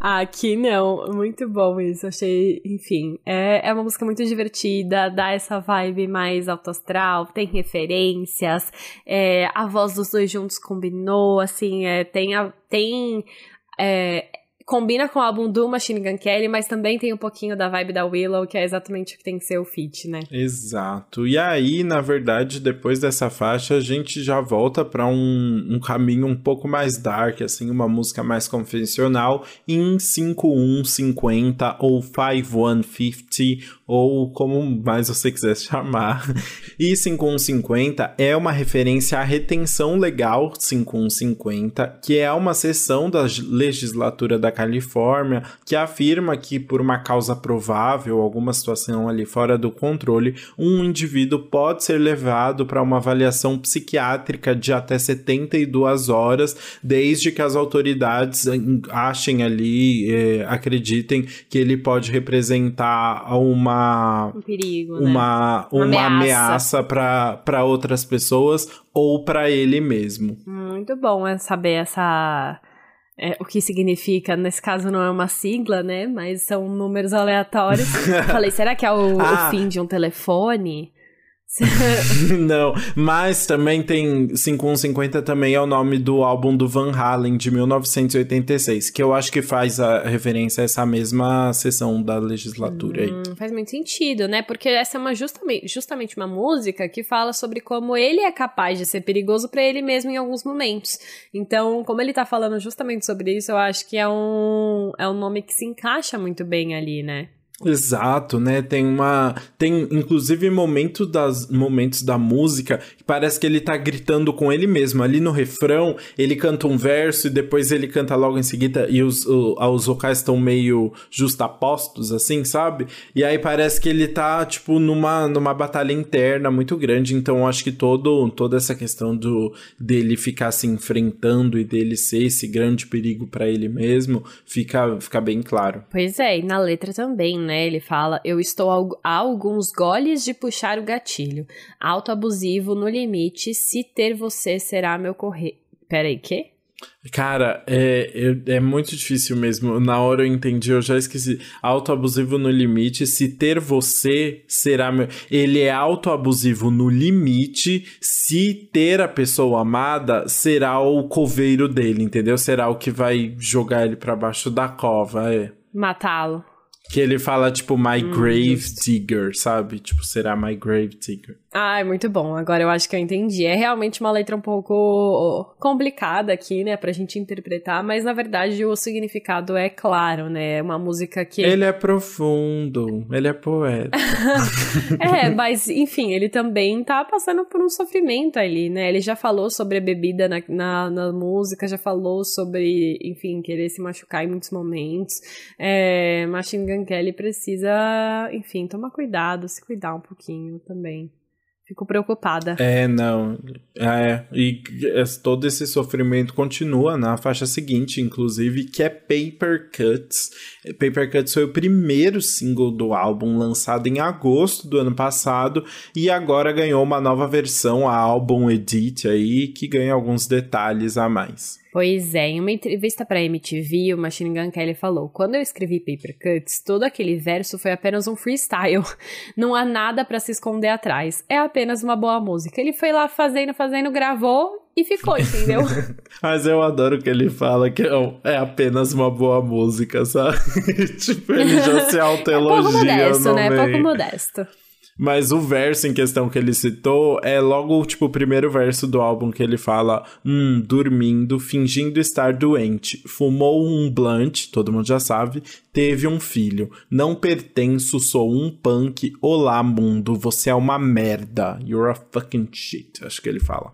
aqui não. Muito bom isso. Achei, enfim. É, é uma música muito divertida, dá essa vibe mais alto astral, tem referências. É, a voz dos dois juntos combinou, assim, é, tem a tem. É, combina com o álbum do Machine Gun Kelly, mas também tem um pouquinho da vibe da Willow, que é exatamente o que tem que ser o feat, né? Exato. E aí, na verdade, depois dessa faixa, a gente já volta para um, um caminho um pouco mais dark, assim, uma música mais convencional em 5150 ou 5150 ou como mais você quiser [laughs] chamar. E 5150 é uma referência à retenção legal 5150, que é uma seção da legislatura da Califórnia que afirma que por uma causa provável, alguma situação ali fora do controle, um indivíduo pode ser levado para uma avaliação psiquiátrica de até 72 horas, desde que as autoridades achem ali, eh, acreditem que ele pode representar uma um perigo, uma, né? uma, uma ameaça, ameaça para outras pessoas ou para ele mesmo. Muito bom é saber essa é, o que significa, nesse caso não é uma sigla, né? Mas são números aleatórios. [laughs] Falei, será que é o, ah. o fim de um telefone? [laughs] não, mas também tem 5150 também é o nome do álbum do Van Halen de 1986, que eu acho que faz a referência a essa mesma sessão da legislatura hum, aí. Faz muito sentido, né? Porque essa é uma justamente, justamente uma música que fala sobre como ele é capaz de ser perigoso para ele mesmo em alguns momentos. Então, como ele tá falando justamente sobre isso, eu acho que é um é um nome que se encaixa muito bem ali, né? Exato, né? Tem uma. Tem inclusive momento das, momentos da música que parece que ele tá gritando com ele mesmo. Ali no refrão, ele canta um verso e depois ele canta logo em seguida e os, o, os vocais estão meio justapostos, assim, sabe? E aí parece que ele tá, tipo, numa, numa batalha interna muito grande. Então acho que todo, toda essa questão do dele ficar se enfrentando e dele ser esse grande perigo para ele mesmo fica, fica bem claro. Pois é, e na letra também, né? Ele fala: Eu estou a alguns goles de puxar o gatilho. Autoabusivo no limite. Se ter você será meu correio. Peraí, quê? Cara, é, é, é, muito difícil mesmo. Na hora eu entendi, eu já esqueci. Autoabusivo no limite. Se ter você será meu. Ele é autoabusivo no limite. Se ter a pessoa amada será o coveiro dele, entendeu? Será o que vai jogar ele para baixo da cova. É. Matá-lo. Que ele fala, tipo, my hum, grave digger, sabe? Tipo, será my grave digger. Ah, é muito bom. Agora eu acho que eu entendi. É realmente uma letra um pouco complicada aqui, né, pra gente interpretar, mas na verdade o significado é claro, né? É uma música que. Ele é profundo, ele é poeta. [laughs] é, mas enfim, ele também tá passando por um sofrimento ali, né? Ele já falou sobre a bebida na, na, na música, já falou sobre, enfim, querer se machucar em muitos momentos. É, Machine Gun Kelly precisa, enfim, tomar cuidado, se cuidar um pouquinho também. Fico preocupada. É, não. É, e todo esse sofrimento continua na faixa seguinte, inclusive, que é Paper Cuts. Paper Cuts foi o primeiro single do álbum, lançado em agosto do ano passado, e agora ganhou uma nova versão, a álbum Edit aí, que ganha alguns detalhes a mais. Pois é, em uma entrevista para MTV, o Machine Gun Kelly falou: "Quando eu escrevi Paper Cuts, todo aquele verso foi apenas um freestyle. [laughs] Não há nada para se esconder atrás. É apenas uma boa música. Ele foi lá fazendo, fazendo, gravou e ficou, entendeu? [laughs] Mas eu adoro que ele fala que é, é apenas uma boa música, sabe? [laughs] tipo, ele já se autoelogia. É pouco modesto, né? Meio. Pouco modesto. Mas o verso em questão que ele citou é logo, tipo, o primeiro verso do álbum que ele fala: Hum, dormindo, fingindo estar doente, fumou um blunt, todo mundo já sabe, teve um filho. Não pertenço, sou um punk. Olá, mundo, você é uma merda. You're a fucking shit, acho que ele fala.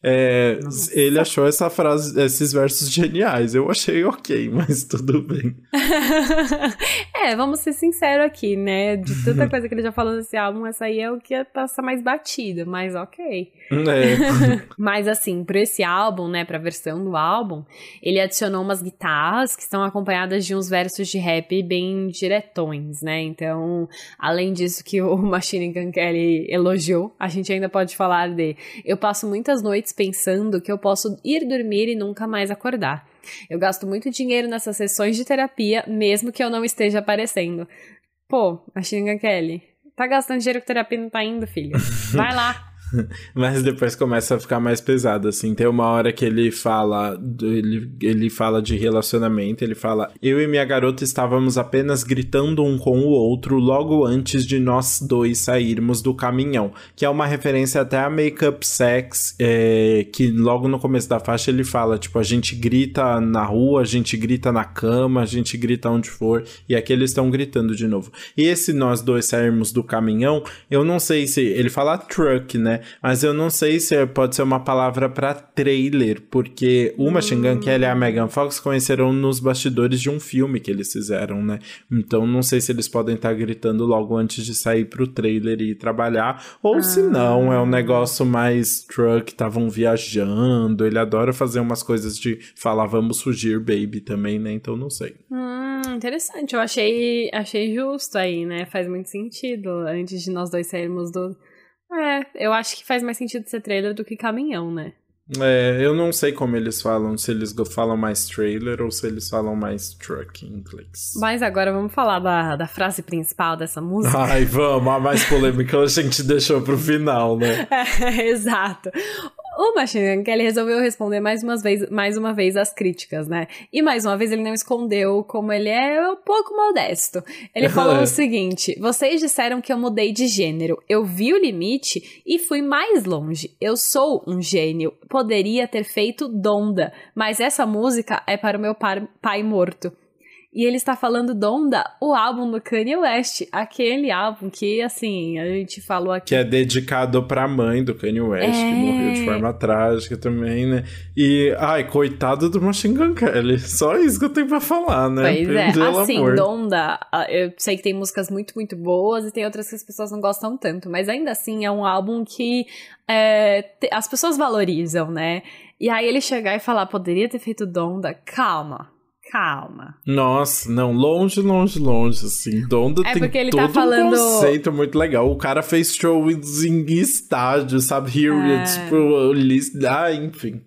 É, ele achou essa frase, esses versos geniais. Eu achei ok, [laughs] mas tudo bem. [laughs] é, vamos ser sinceros aqui, né? De tanta [laughs] coisa que ele já falou nesse álbum, essa aí é o que passa mais batida, mas ok. É. mas assim, para esse álbum, né, pra versão do álbum, ele adicionou umas guitarras que estão acompanhadas de uns versos de rap bem diretões, né? Então, além disso que o Machine Gun Kelly elogiou, a gente ainda pode falar de Eu passo muitas noites noites pensando que eu posso ir dormir e nunca mais acordar. Eu gasto muito dinheiro nessas sessões de terapia, mesmo que eu não esteja aparecendo. Pô, a Xinga Kelly, tá gastando dinheiro com terapia e não tá indo, filho. [laughs] Vai lá. [laughs] Mas depois começa a ficar mais pesado, assim. Tem uma hora que ele fala, ele, ele fala de relacionamento, ele fala: Eu e minha garota estávamos apenas gritando um com o outro logo antes de nós dois sairmos do caminhão. Que é uma referência até a Makeup Sex, é, que logo no começo da faixa ele fala: Tipo, a gente grita na rua, a gente grita na cama, a gente grita onde for, e aqui eles estão gritando de novo. E esse nós dois sairmos do caminhão, eu não sei se. Ele fala truck, né? Mas eu não sei se pode ser uma palavra para trailer, porque o Machine Gun Kelly e a Megan Fox conheceram nos bastidores de um filme que eles fizeram, né? Então não sei se eles podem estar tá gritando logo antes de sair pro trailer e trabalhar, ou ah. se não, é um negócio mais truck, estavam viajando, ele adora fazer umas coisas de falar vamos fugir, baby, também, né? Então não sei. Hum, interessante, eu achei, achei justo aí, né? Faz muito sentido, antes de nós dois sairmos do é, eu acho que faz mais sentido ser trailer do que caminhão, né? É, eu não sei como eles falam, se eles falam mais trailer ou se eles falam mais truck em inglês. Mas agora vamos falar da, da frase principal dessa música. Ai, vamos, a mais polêmica a gente deixou pro final, né? [laughs] É, exato. O Machine Gun Kelly resolveu responder mais uma, vez, mais uma vez as críticas, né? E mais uma vez ele não escondeu como ele é um pouco modesto. Ele falou [laughs] o seguinte: vocês disseram que eu mudei de gênero. Eu vi o limite e fui mais longe. Eu sou um gênio. Poderia ter feito Donda, mas essa música é para o meu pai morto. E ele está falando Donda, o álbum do Kanye West. Aquele álbum que, assim, a gente falou aqui. Que é dedicado pra mãe do Kanye West, é... que morreu de forma trágica também, né? E, ai, coitado do Machine Gun Kelly. [laughs] Só isso que eu tenho pra falar, né? Pois é, Pelo assim, amor. Donda, eu sei que tem músicas muito, muito boas e tem outras que as pessoas não gostam tanto, mas ainda assim é um álbum que é, as pessoas valorizam, né? E aí ele chegar e falar, poderia ter feito Donda, calma calma. Nossa, não, longe, longe, longe, assim. Donda é tem ele tá todo tá falando... um conceito muito legal. O cara fez shows em estádio, sabe? Here, é... tipo, ah, enfim.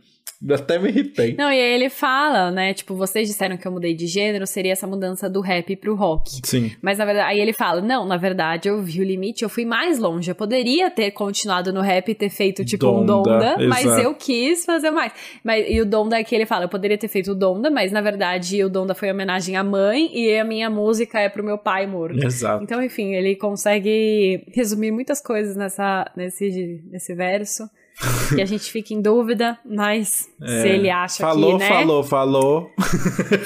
Até me irritei. Não, e aí ele fala, né? Tipo, vocês disseram que eu mudei de gênero, seria essa mudança do rap pro rock. Sim. Mas na verdade, aí ele fala: não, na verdade, eu vi o limite, eu fui mais longe. Eu poderia ter continuado no rap e ter feito, tipo, Donda, um Donda, mas eu quis fazer mais. Mas, e o Donda é que ele fala: eu poderia ter feito o Donda, mas na verdade o Donda foi homenagem à mãe e a minha música é pro meu pai morto. Exato. Então, enfim, ele consegue resumir muitas coisas nessa, nesse, nesse verso que a gente fica em dúvida, mas é, se ele acha falou, que, né? Falou, falou,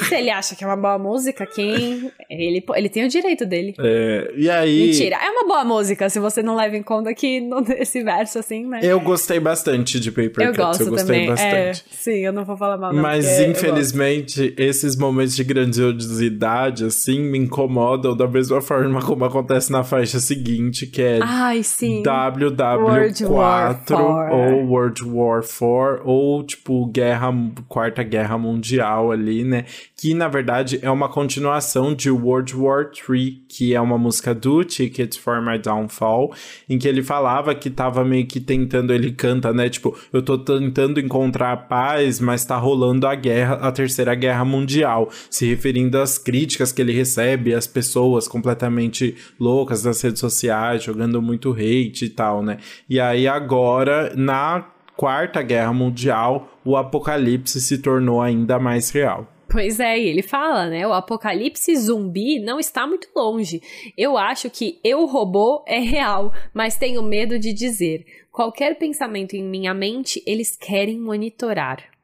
Se ele acha que é uma boa música, quem... Ele, ele tem o direito dele. É, e aí... Mentira, é uma boa música, se você não leva em conta que nesse verso, assim, né? Eu gostei bastante de Paper eu Cuts, gosto eu gostei também. bastante. É, sim, eu não vou falar mal não, Mas, infelizmente, esses momentos de grandiosidade, assim, me incomodam da mesma forma como acontece na faixa seguinte, que é... Ai, sim. WW4 ou World War IV, ou tipo Guerra, Quarta Guerra Mundial ali, né? Que na verdade é uma continuação de World War III, que é uma música do Ticket for My Downfall, em que ele falava que tava meio que tentando, ele canta, né? Tipo, eu tô tentando encontrar a paz, mas tá rolando a guerra, a terceira guerra mundial, se referindo às críticas que ele recebe, as pessoas completamente loucas nas redes sociais, jogando muito hate e tal, né? E aí agora, na Quarta Guerra Mundial, o apocalipse se tornou ainda mais real. Pois é, ele fala, né? O apocalipse zumbi não está muito longe. Eu acho que eu robô é real, mas tenho medo de dizer. Qualquer pensamento em minha mente, eles querem monitorar.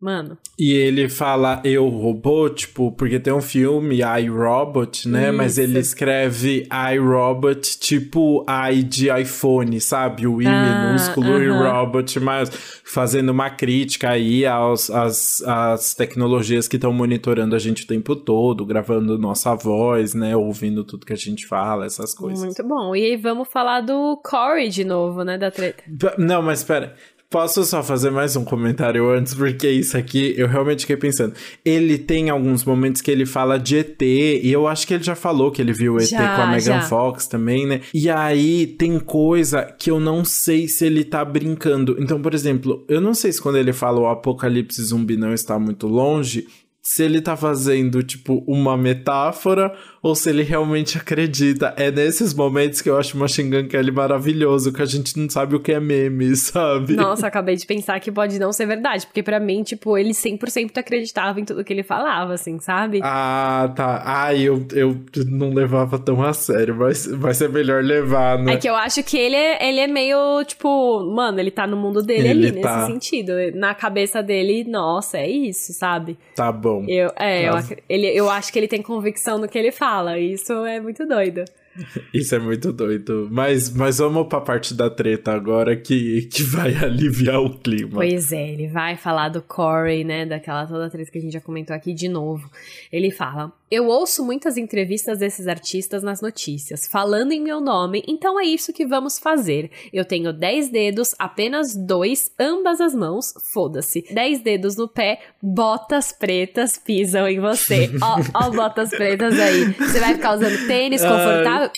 Mano. E ele fala eu robô, tipo, porque tem um filme, I Robot, né? Isso. Mas ele escreve I Robot, tipo I de iPhone, sabe? O I ah, minúsculo uh -huh. e Robot, mas fazendo uma crítica aí aos, às, às tecnologias que estão monitorando a gente o tempo todo, gravando nossa voz, né? Ouvindo tudo que a gente fala, essas coisas. Muito bom. E aí vamos falar do Corey de novo, né? Da treta. Não, mas espera. Posso só fazer mais um comentário antes, porque isso aqui eu realmente fiquei pensando. Ele tem alguns momentos que ele fala de ET, e eu acho que ele já falou que ele viu ET já, com a Megan Fox também, né? E aí tem coisa que eu não sei se ele tá brincando. Então, por exemplo, eu não sei se quando ele fala o apocalipse zumbi não está muito longe, se ele tá fazendo, tipo, uma metáfora ou se ele realmente acredita. É nesses momentos que eu acho o Machine Gun Kelly maravilhoso, que a gente não sabe o que é meme, [laughs] sabe? Nossa, acabei de pensar que pode não ser verdade, porque para mim, tipo, ele 100% acreditava em tudo que ele falava, assim, sabe? Ah, tá. Ah, eu, eu não levava tão a sério, mas vai ser melhor levar, né? É que eu acho que ele é, ele é meio, tipo, mano, ele tá no mundo dele ele ali, tá... nesse sentido. Na cabeça dele, nossa, é isso, sabe? Tá bom. Eu, é, eu, ele, eu acho que ele tem convicção no que ele fala fala. Isso é muito doido. [laughs] Isso é muito doido. Mas, mas vamos pra parte da treta agora que, que vai [laughs] aliviar o clima. Pois é, ele vai falar do Corey, né? Daquela toda treta que a gente já comentou aqui de novo. Ele fala: Eu ouço muitas entrevistas desses artistas nas notícias, falando em meu nome, então é isso que vamos fazer. Eu tenho 10 dedos, apenas dois, ambas as mãos, foda-se. 10 dedos no pé, botas pretas pisam em você. [laughs] ó, ó, botas pretas aí. Você vai ficar usando tênis confortável.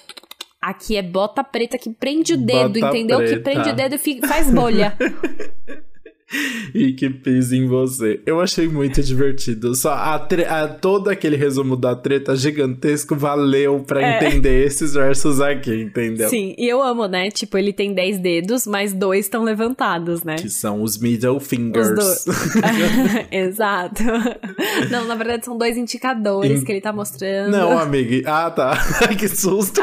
Aqui é bota preta que prende o dedo, bota entendeu? Preta. Que prende o dedo e faz bolha. [laughs] e que pise em você. Eu achei muito divertido. Só a, a todo aquele resumo da treta gigantesco valeu para é. entender esses versos aqui, entendeu? Sim, e eu amo, né? Tipo, ele tem 10 dedos, mas dois estão levantados, né? Que são os middle fingers. Do... [laughs] [laughs] Exato. Não, na verdade são dois indicadores In... que ele tá mostrando. Não, amiga. Ah, tá. [laughs] que susto.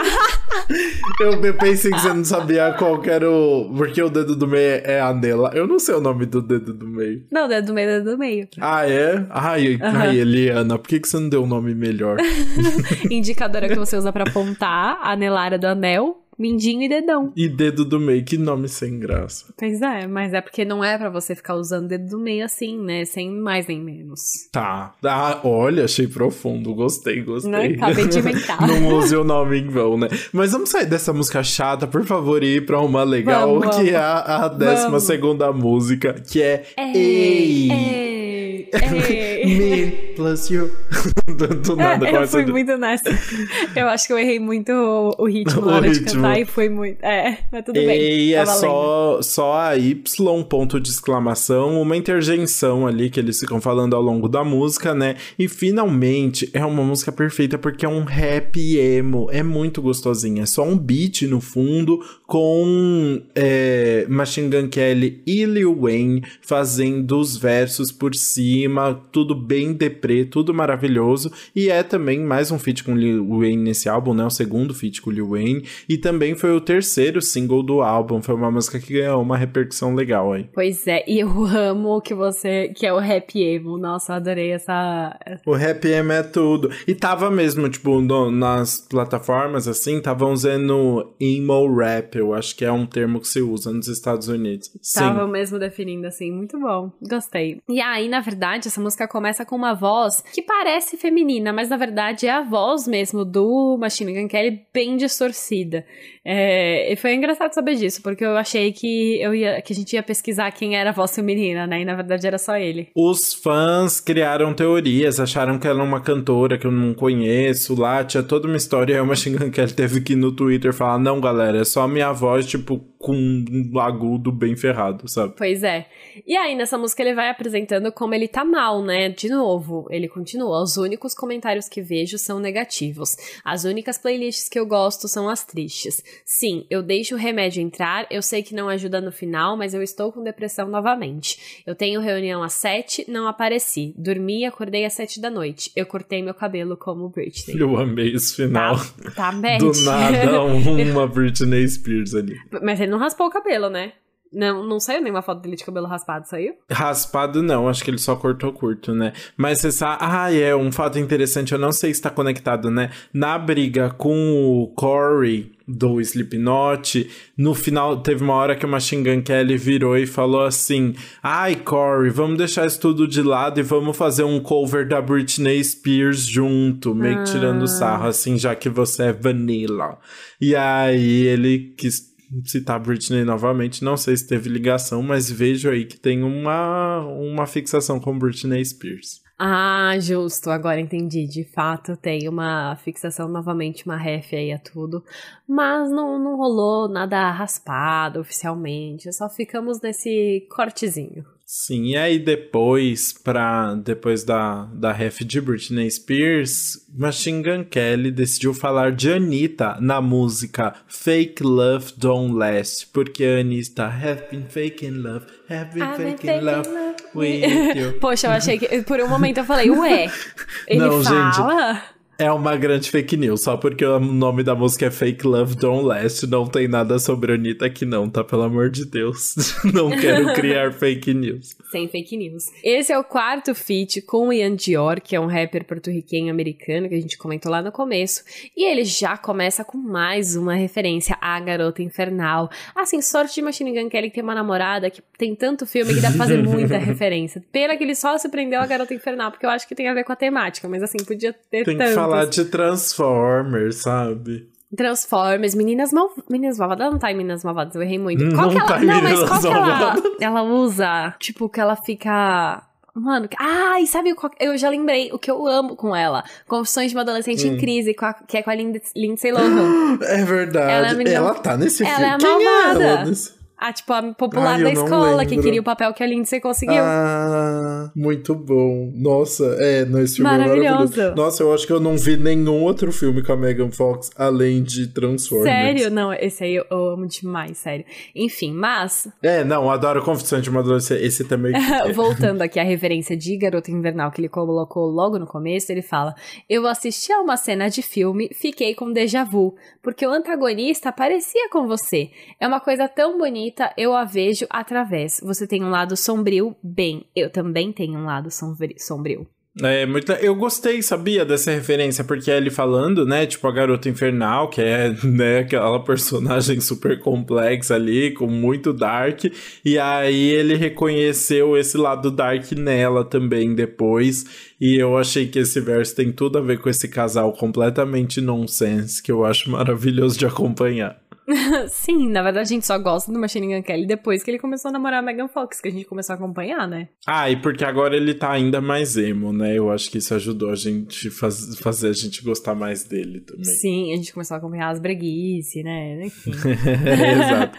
eu pensei que você não sabia qual era o. Porque o dedo do meio é a Nela. Eu não sei o nome do dedo do meio. Não, o dedo do meio o dedo do meio. Ah, é? Ai, uhum. ai Eliana, por que, que você não deu um nome melhor? [laughs] Indicador é que você usa para apontar, a anelária do anel. Mindinho e dedão. E dedo do meio, que nome sem graça. Pois é, mas é porque não é para você ficar usando dedo do meio assim, né? Sem mais nem menos. Tá. Ah, olha, achei profundo. Gostei, gostei. Não, acabei de inventar. [laughs] não use o nome em vão, né? Mas vamos sair dessa música chata, por favor, e ir pra uma legal, vamos, que vamos. é a, a décima segunda música, que é Ei! Ei. Me plus you. [laughs] do nada, é, eu fui de... muito nessa. Eu acho que eu errei muito o, o ritmo na hora ritmo. de cantar e foi muito. É, mas tudo e bem. E é só, só a Y, ponto de exclamação, uma interjeição ali que eles ficam falando ao longo da música, né? E finalmente é uma música perfeita porque é um rap emo. É muito gostosinha. É só um beat no fundo com é, Machine Gun Kelly e Lil Wayne fazendo os versos por cima, tudo bem deprê, tudo maravilhoso. E é também mais um feat com Lil Wayne nesse álbum, né? O segundo feat com Lil Wayne. E também foi o terceiro single do álbum. Foi uma música que ganhou uma repercussão legal aí. Pois é, e eu amo que você. que é o rap emo. Nossa, eu adorei essa. O rap emo é tudo. E tava mesmo, tipo, no, nas plataformas assim, estavam usando emo rap. Eu acho que é um termo que se usa nos Estados Unidos. Estavam mesmo definindo assim. Muito bom. Gostei. E aí, na verdade, essa música começa com uma voz que parece feminina, mas na verdade é a voz mesmo do Machine Gun Kelly bem distorcida. É, e foi engraçado saber disso, porque eu achei que, eu ia, que a gente ia pesquisar quem era a voz feminina, né? E na verdade era só ele. Os fãs criaram teorias, acharam que ela é uma cantora que eu não conheço lá, tinha toda uma história. E aí o Machine Gun Kelly teve que ir no Twitter falar: não, galera, é só a minha voz, tipo, com um agudo bem ferrado, sabe? Pois é. E aí, nessa música, ele vai apresentando como ele tá mal, né? De novo, ele continua. Os únicos comentários que vejo são negativos. As únicas playlists que eu gosto são as tristes. Sim, eu deixo o remédio entrar, eu sei que não ajuda no final, mas eu estou com depressão novamente. Eu tenho reunião às sete, não apareci. Dormi e acordei às sete da noite. Eu cortei meu cabelo como Britney. Eu amei esse final. Tá, tá bad. Do nada, [laughs] uma Britney Spears ali. Mas ele não raspou o cabelo, né? Não, não saiu nenhuma foto dele de cabelo raspado, saiu? Raspado não, acho que ele só cortou curto, né? Mas você sabe. Ah, é um fato interessante, eu não sei se tá conectado, né? Na briga com o Corey do Slipknot, no final teve uma hora que o Machine Gun Kelly virou e falou assim: Ai, Corey, vamos deixar isso tudo de lado e vamos fazer um cover da Britney Spears junto, meio que tirando ah. sarro, assim, já que você é vanilla. E aí ele quis citar Britney novamente, não sei se teve ligação, mas vejo aí que tem uma, uma fixação com Britney Spears. Ah, justo, agora entendi. De fato, tem uma fixação novamente, uma ref aí a tudo. Mas não, não rolou nada raspado oficialmente, só ficamos nesse cortezinho. Sim, e aí depois, pra, depois da, da ref de Britney Spears, Machine Gun Kelly decidiu falar de Anitta na música Fake Love Don't Last, porque a Anitta have been faking love, have been faking, faking love, love with you. Poxa, eu achei que por um momento eu falei, ué, [laughs] ele Não, fala... Gente, é uma grande fake news, só porque o nome da música é Fake Love Don't Last, não tem nada sobre a Anitta aqui não, tá? Pelo amor de Deus. [laughs] não quero criar [laughs] fake news. Sem fake news. Esse é o quarto feat com o Ian Dior, que é um rapper porto-riquenho americano, que a gente comentou lá no começo. E ele já começa com mais uma referência à Garota Infernal. Assim, sorte de Machine Gun Kelly que tem uma namorada que tem tanto filme que dá pra fazer muita [laughs] referência. Pena que ele só se prendeu à Garota Infernal, porque eu acho que tem a ver com a temática, mas assim, podia ter tem tanto falar de Transformers, sabe? Transformers, Meninas Mal... Meninas Malvadas não tá em Meninas Malvadas, eu errei muito. Não qual que ela... Tá não, mas qual que ela... ela usa? Tipo, que ela fica... Mano, ai, ah, sabe qual... Eu já lembrei o que eu amo com ela. Confissões de uma Adolescente hum. em Crise, que é com a Lindsay Lohan. [gasps] É verdade. Ela, é menina... ela tá nesse ela filme. É a malvada. É ela? Ah, tipo, a popular Ai, da escola, que queria o papel que a Lindsay conseguiu. Ah, muito bom. Nossa, é, nesse filme maravilhoso. é maravilhoso. Nossa, eu acho que eu não vi nenhum outro filme com a Megan Fox além de Transformers. Sério? Não, esse aí eu, amo demais, sério. Enfim, mas... É, não, adoro Confissão de uma Adolescente, esse também... [laughs] Voltando aqui à referência de Garota Invernal que ele colocou logo no começo, ele fala, eu assisti a uma cena de filme, fiquei com déjà vu, porque o antagonista parecia com você. É uma coisa tão bonita, eu a vejo através. Você tem um lado sombrio, bem, eu também tenho um lado sombrio. É, muito, eu gostei, sabia, dessa referência, porque é ele falando, né, tipo, a garota infernal, que é, [laughs] né, aquela personagem super complexa ali, com muito dark, e aí ele reconheceu esse lado dark nela também depois, e eu achei que esse verso tem tudo a ver com esse casal completamente nonsense, que eu acho maravilhoso de acompanhar. [laughs] Sim, na verdade a gente só gosta do Machine Gun Kelly depois que ele começou a namorar a Megan Fox, que a gente começou a acompanhar, né? Ah, e porque agora ele tá ainda mais emo, né? Eu acho que isso ajudou a gente faz, fazer a gente gostar mais dele também. Sim, a gente começou a acompanhar as breguice, né? Enfim. [laughs] Exato.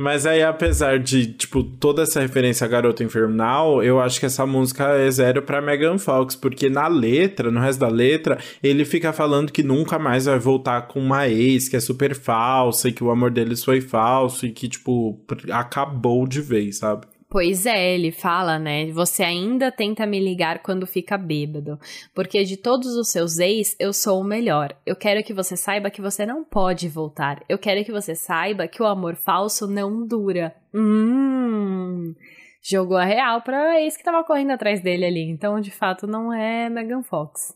Mas aí, apesar de, tipo, toda essa referência a Garota Infernal, eu acho que essa música é zero pra Megan Fox, porque na letra, no resto da letra, ele fica falando que nunca mais vai voltar com uma ex, que é super falsa, e que o amor deles foi falso, e que, tipo, acabou de vez, sabe? Pois é, ele fala, né? Você ainda tenta me ligar quando fica bêbado. Porque de todos os seus ex, eu sou o melhor. Eu quero que você saiba que você não pode voltar. Eu quero que você saiba que o amor falso não dura. Hum. Jogou a real pra ex que tava correndo atrás dele ali. Então, de fato, não é Megan Fox.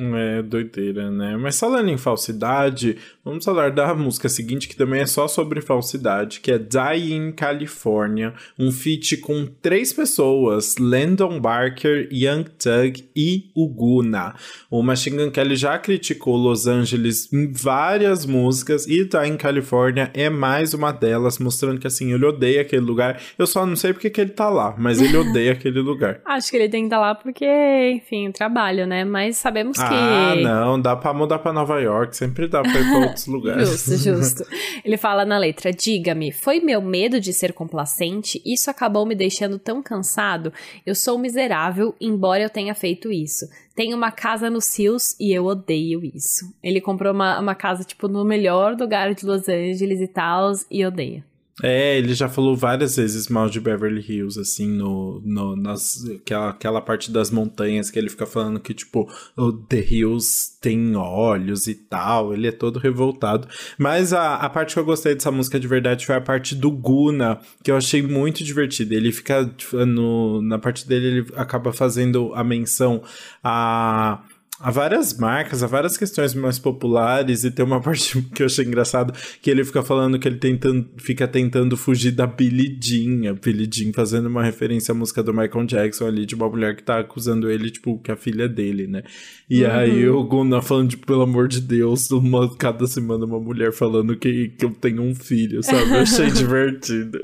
É doideira, né? Mas falando em falsidade, vamos falar da música seguinte, que também é só sobre falsidade, que é Die in California, um feat com três pessoas, Landon Barker, Young Thug e Uguna. O Machine Gun Kelly já criticou Los Angeles em várias músicas e Die in California é mais uma delas, mostrando que assim, ele odeia aquele lugar. Eu só não sei porque que ele tá lá, mas ele [laughs] odeia aquele lugar. Acho que ele tem que estar tá lá porque, enfim, trabalho, né? Mas sabemos que ah, não, dá pra mudar pra Nova York, sempre dá pra ir pra outros [laughs] lugares. Justo, justo. [laughs] Ele fala na letra: Diga-me, foi meu medo de ser complacente? Isso acabou me deixando tão cansado? Eu sou miserável, embora eu tenha feito isso. Tenho uma casa nos Hills e eu odeio isso. Ele comprou uma, uma casa, tipo, no melhor lugar de Los Angeles e tal, e odeia. É, ele já falou várias vezes mal de Beverly Hills, assim, no, no, nas, aquela, aquela parte das montanhas que ele fica falando que, tipo, o The Hills tem olhos e tal, ele é todo revoltado. Mas a, a parte que eu gostei dessa música de verdade foi a parte do Guna, que eu achei muito divertida. Ele fica, tipo, no, na parte dele, ele acaba fazendo a menção a há várias marcas, há várias questões mais populares e tem uma [laughs] parte que eu achei engraçado que ele fica falando que ele tentando, fica tentando fugir da Billie Jean, a Billie Jean fazendo uma referência à música do Michael Jackson ali de uma mulher que tá acusando ele, tipo, que é a filha dele, né? E uhum. aí o Gunnar falando, tipo, pelo amor de Deus, uma, cada semana uma mulher falando que, que eu tenho um filho, sabe? Eu achei [laughs] divertido.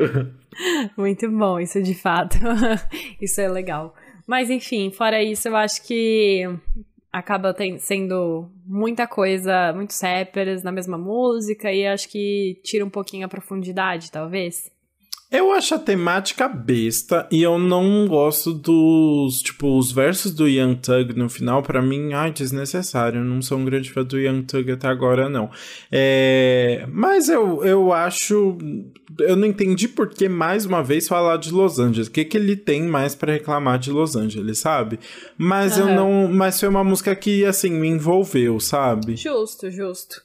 Muito bom, isso de fato. [laughs] isso é legal. Mas enfim, fora isso, eu acho que acaba tem, sendo muita coisa, muitos rappers na mesma música e acho que tira um pouquinho a profundidade, talvez. Eu acho a temática besta e eu não gosto dos, tipo, os versos do Young Thug no final, para mim, ai, desnecessário. Eu não sou um grande fã do Young Thug até agora, não. É... Mas eu, eu acho. Eu não entendi por que mais uma vez falar de Los Angeles. O que, que ele tem mais para reclamar de Los Angeles, sabe? Mas uhum. eu não. Mas foi uma música que, assim, me envolveu, sabe? Justo, justo.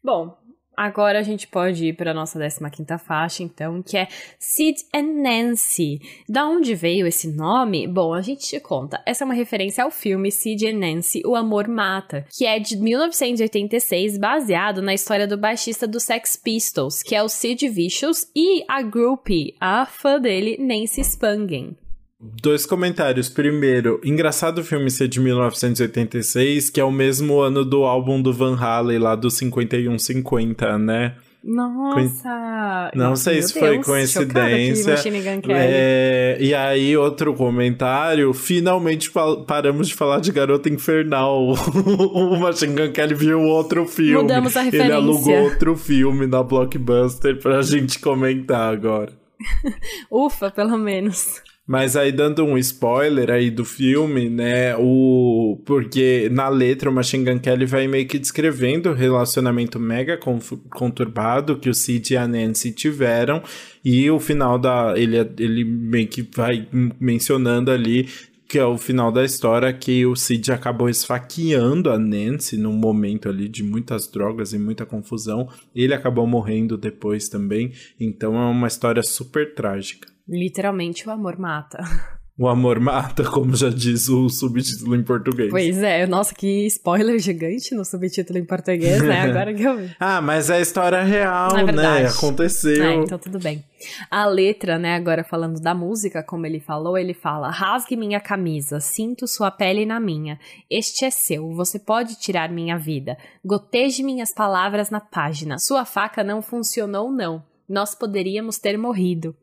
Bom, Agora a gente pode ir para a nossa 15 faixa, então, que é Sid and Nancy. Da onde veio esse nome? Bom, a gente te conta. Essa é uma referência ao filme Sid and Nancy, O Amor Mata, que é de 1986, baseado na história do baixista do Sex Pistols, que é o Sid Vicious, e a groupie, a fã dele, Nancy Spungen. Dois comentários. Primeiro, engraçado o filme ser de 1986, que é o mesmo ano do álbum do Van Halen, lá do 5150, né? Nossa! Não sei se foi Deus, coincidência. Gun Kelly. É, e aí, outro comentário, finalmente paramos de falar de Garota Infernal. [laughs] o Machine Gun Kelly viu outro filme. Mudamos a Ele referência. alugou outro filme na Blockbuster pra gente comentar agora. [laughs] Ufa, pelo menos. Mas aí, dando um spoiler aí do filme, né? O... Porque na letra o Machine Gun Kelly vai meio que descrevendo o relacionamento mega conturbado que o Sid e a Nancy tiveram. E o final da. Ele, ele meio que vai mencionando ali que é o final da história que o Sid acabou esfaqueando a Nancy num momento ali de muitas drogas e muita confusão. Ele acabou morrendo depois também. Então é uma história super trágica. Literalmente, o amor mata. [laughs] O amor mata, como já diz o subtítulo em português. Pois é, nossa, que spoiler gigante no subtítulo em português, né? [laughs] Agora que eu vi. Ah, mas é história real, É né? Aconteceu. É, então tudo bem. A letra, né, agora falando da música, como ele falou, ele fala: Rasgue minha camisa, sinto sua pele na minha. Este é seu, você pode tirar minha vida. Goteje minhas palavras na página. Sua faca não funcionou, não. Nós poderíamos ter morrido.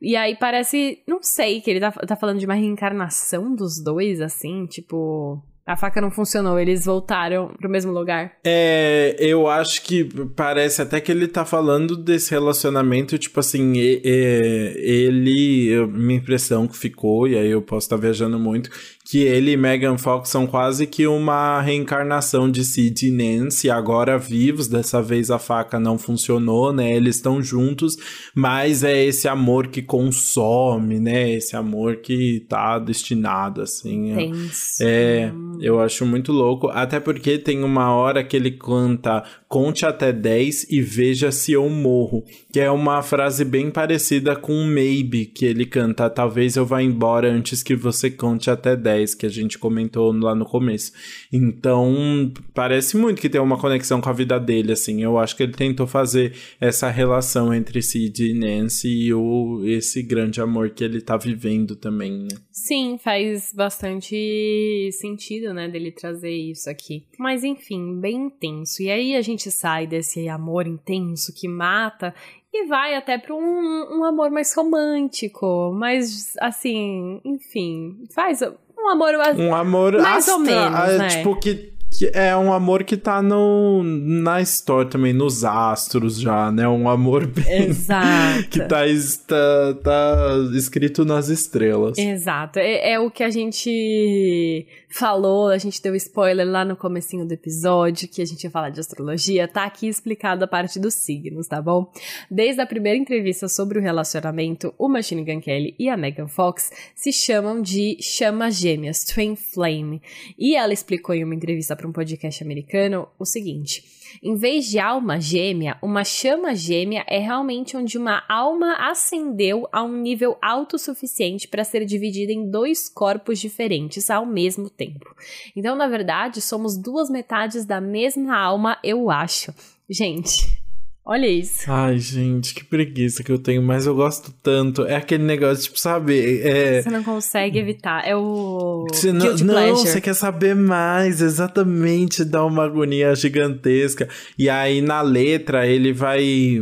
E aí parece, não sei, que ele tá, tá falando de uma reencarnação dos dois, assim, tipo. A faca não funcionou, eles voltaram pro mesmo lugar. É, eu acho que parece até que ele tá falando desse relacionamento, tipo assim, e- e- ele, minha impressão que ficou, e aí eu posso estar viajando muito, que ele e Megan Fox são quase que uma reencarnação de Sid e Nancy, agora vivos, dessa vez a faca não funcionou, né, eles estão juntos, mas é esse amor que consome, né, esse amor que tá destinado, assim, Tenso. é, eu acho muito louco. Até porque tem uma hora que ele canta Conte até 10 e veja se eu morro. Que é uma frase bem parecida com Maybe, que ele canta Talvez eu vá embora antes que você conte até 10, que a gente comentou lá no começo. Então, parece muito que tem uma conexão com a vida dele, assim. Eu acho que ele tentou fazer essa relação entre Sid e Nancy e o, esse grande amor que ele tá vivendo também, né? Sim, faz bastante sentido, né, dele trazer isso aqui. Mas enfim, bem intenso. E aí a gente sai desse amor intenso que mata e vai até para um, um amor mais romântico, mas assim, enfim, faz um amor Um amor Mais ou astra- menos, é, né? Tipo, que é um amor que tá no, na história também, nos astros já, né? Um amor bem. [laughs] Exato. que tá, está, tá escrito nas estrelas. Exato. É, é o que a gente falou, a gente deu spoiler lá no comecinho do episódio, que a gente ia falar de astrologia, tá aqui explicado a parte dos signos, tá bom? Desde a primeira entrevista sobre o relacionamento, o Machine Gun Kelly e a Megan Fox se chamam de chamas gêmeas, Twin Flame. E ela explicou em uma entrevista para um podcast americano o seguinte: em vez de alma gêmea, uma chama gêmea é realmente onde uma alma ascendeu a um nível autossuficiente para ser dividida em dois corpos diferentes ao mesmo tempo. Então, na verdade, somos duas metades da mesma alma, eu acho. Gente, olha isso. Ai, gente, que preguiça que eu tenho, mas eu gosto tanto. É aquele negócio, tipo, sabe? É. Você não consegue evitar. É o. Você não, Guilty não, pleasure. você quer saber mais, exatamente, dá uma agonia gigantesca. E aí na letra ele vai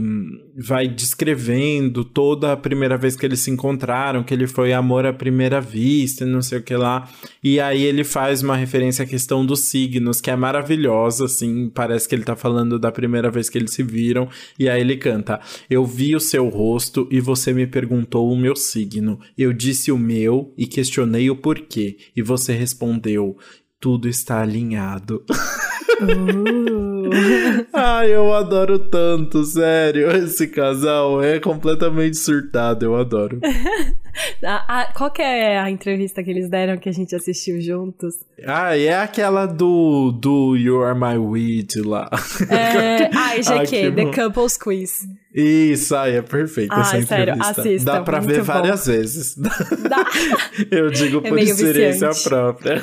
vai descrevendo toda a primeira vez que eles se encontraram, que ele foi amor à primeira vista, não sei o que lá. E aí ele faz uma referência à questão dos signos, que é maravilhosa, assim, parece que ele tá falando da primeira vez que eles se viram. E aí ele canta: Eu vi o seu rosto e você me perguntou o meu signo. Eu disse o meu e questionei o porquê. E você respondeu: Tudo está alinhado. [laughs] Uh. [laughs] Ai, eu adoro tanto, sério. Esse casal é completamente surtado, eu adoro. A- [laughs] a- qual que é a entrevista que eles deram que a gente assistiu juntos? Ah, é aquela do, do You Are My Weed lá. É... [laughs] Que The. Couples Quiz. Isso, ai, é perfeita Ai, essa sério, entrevista. assistam, Dá pra ver bom. várias vezes. Dá. Eu digo É por experiência viciante. própria.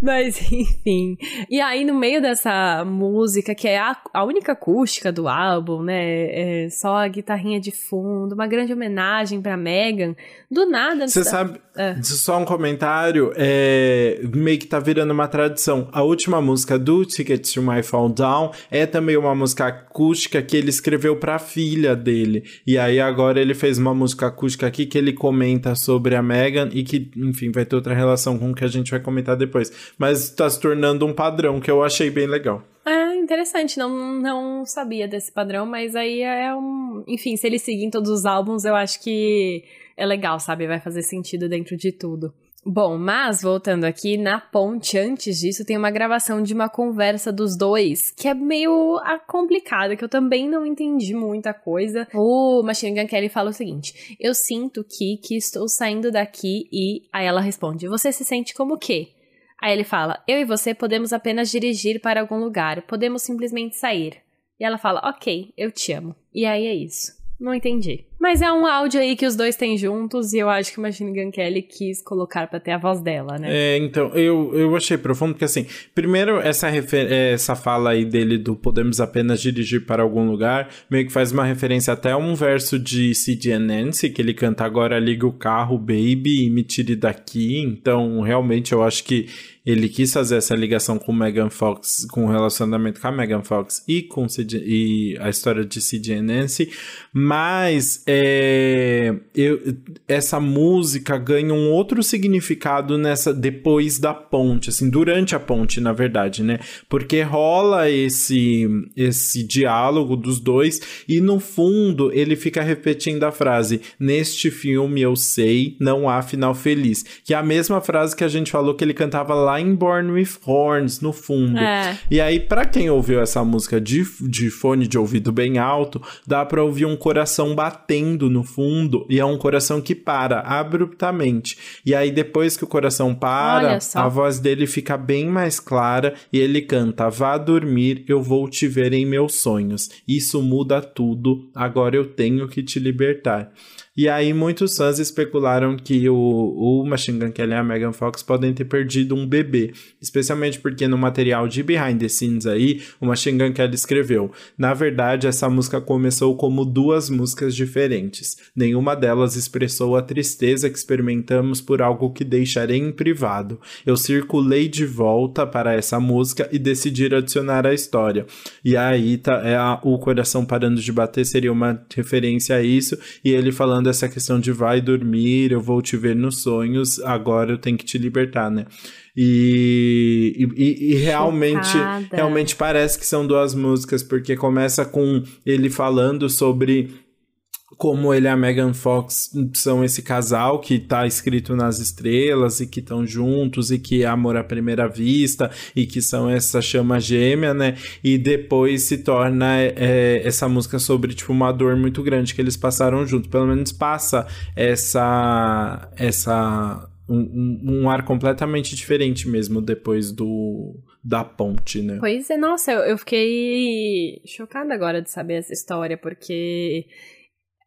Mas, enfim. E E aí, no meio dessa música, que é a, a única acústica do álbum, né? É só a guitarrinha de fundo, uma grande homenagem pra Megan. Do nada. Você sabe. É. Só um comentário. É, meio que tá virando uma tradição. A última música do Ticket to My Fall Down é também uma música acústica que ele escreveu pra filha dele. E aí agora ele fez uma música acústica aqui que ele comenta sobre a Megan e que, enfim, vai ter outra relação com o que a gente vai comentar depois. Mas tá se tornando um padrão que eu achei bem legal. É interessante, não, não sabia desse padrão, mas aí é um. Enfim, se ele seguir em todos os álbuns, eu acho que é legal, sabe? Vai fazer sentido dentro de tudo. Bom, mas voltando aqui, na ponte antes disso tem uma gravação de uma conversa dos dois, que é meio complicada, que eu também não entendi muita coisa. O Machine Gun Kelly fala o seguinte: Eu sinto que, que estou saindo daqui e. Aí ela responde: Você se sente como o quê? Aí ele fala: Eu e você podemos apenas dirigir para algum lugar, podemos simplesmente sair. E ela fala: Ok, eu te amo. E aí é isso. Não entendi. Mas é um áudio aí que os dois têm juntos e eu acho que Machine Gun Kelly quis colocar pra ter a voz dela, né? É, então, eu, eu achei profundo porque, assim, primeiro, essa, essa fala aí dele do podemos apenas dirigir para algum lugar, meio que faz uma referência até a um verso de C.D. Nancy, que ele canta agora liga o carro, baby, e me tire daqui. Então, realmente, eu acho que ele quis fazer essa ligação com Megan Fox, com o relacionamento com a Megan Fox e com e a história de C.D. Nancy, mas é, eu, essa música ganha um outro significado nessa depois da ponte, assim, durante a ponte, na verdade, né? Porque rola esse esse diálogo dos dois e no fundo ele fica repetindo a frase: "Neste filme eu sei, não há final feliz", que é a mesma frase que a gente falou que ele cantava lá em Born with Horns no fundo. É. E aí para quem ouviu essa música de, de fone de ouvido bem alto, dá para ouvir um coração batendo no fundo e é um coração que para abruptamente. E aí depois que o coração para, a voz dele fica bem mais clara e ele canta: "Vá dormir, eu vou te ver em meus sonhos. Isso muda tudo. Agora eu tenho que te libertar." E aí muitos fãs especularam que o, o Machine Gun Kelly e a Megan Fox podem ter perdido um bebê, especialmente porque no material de Behind the Scenes aí, o Machine Gun Kelly escreveu: "Na verdade, essa música começou como duas músicas diferentes. Nenhuma delas expressou a tristeza que experimentamos por algo que deixarei em privado. Eu circulei de volta para essa música e decidi adicionar a história. E aí tá, é a, o coração parando de bater seria uma referência a isso e ele falando essa questão de vai dormir, eu vou te ver nos sonhos, agora eu tenho que te libertar, né? E, e, e realmente, realmente parece que são duas músicas, porque começa com ele falando sobre como ele e a Megan Fox são esse casal que tá escrito nas estrelas e que estão juntos e que é amor à primeira vista e que são essa chama gêmea, né? E depois se torna é, essa música sobre, tipo, uma dor muito grande que eles passaram juntos. Pelo menos passa essa... essa um, um, ar completamente diferente mesmo depois do da ponte, né? Pois é, nossa, eu, eu fiquei chocada agora de saber essa história, porque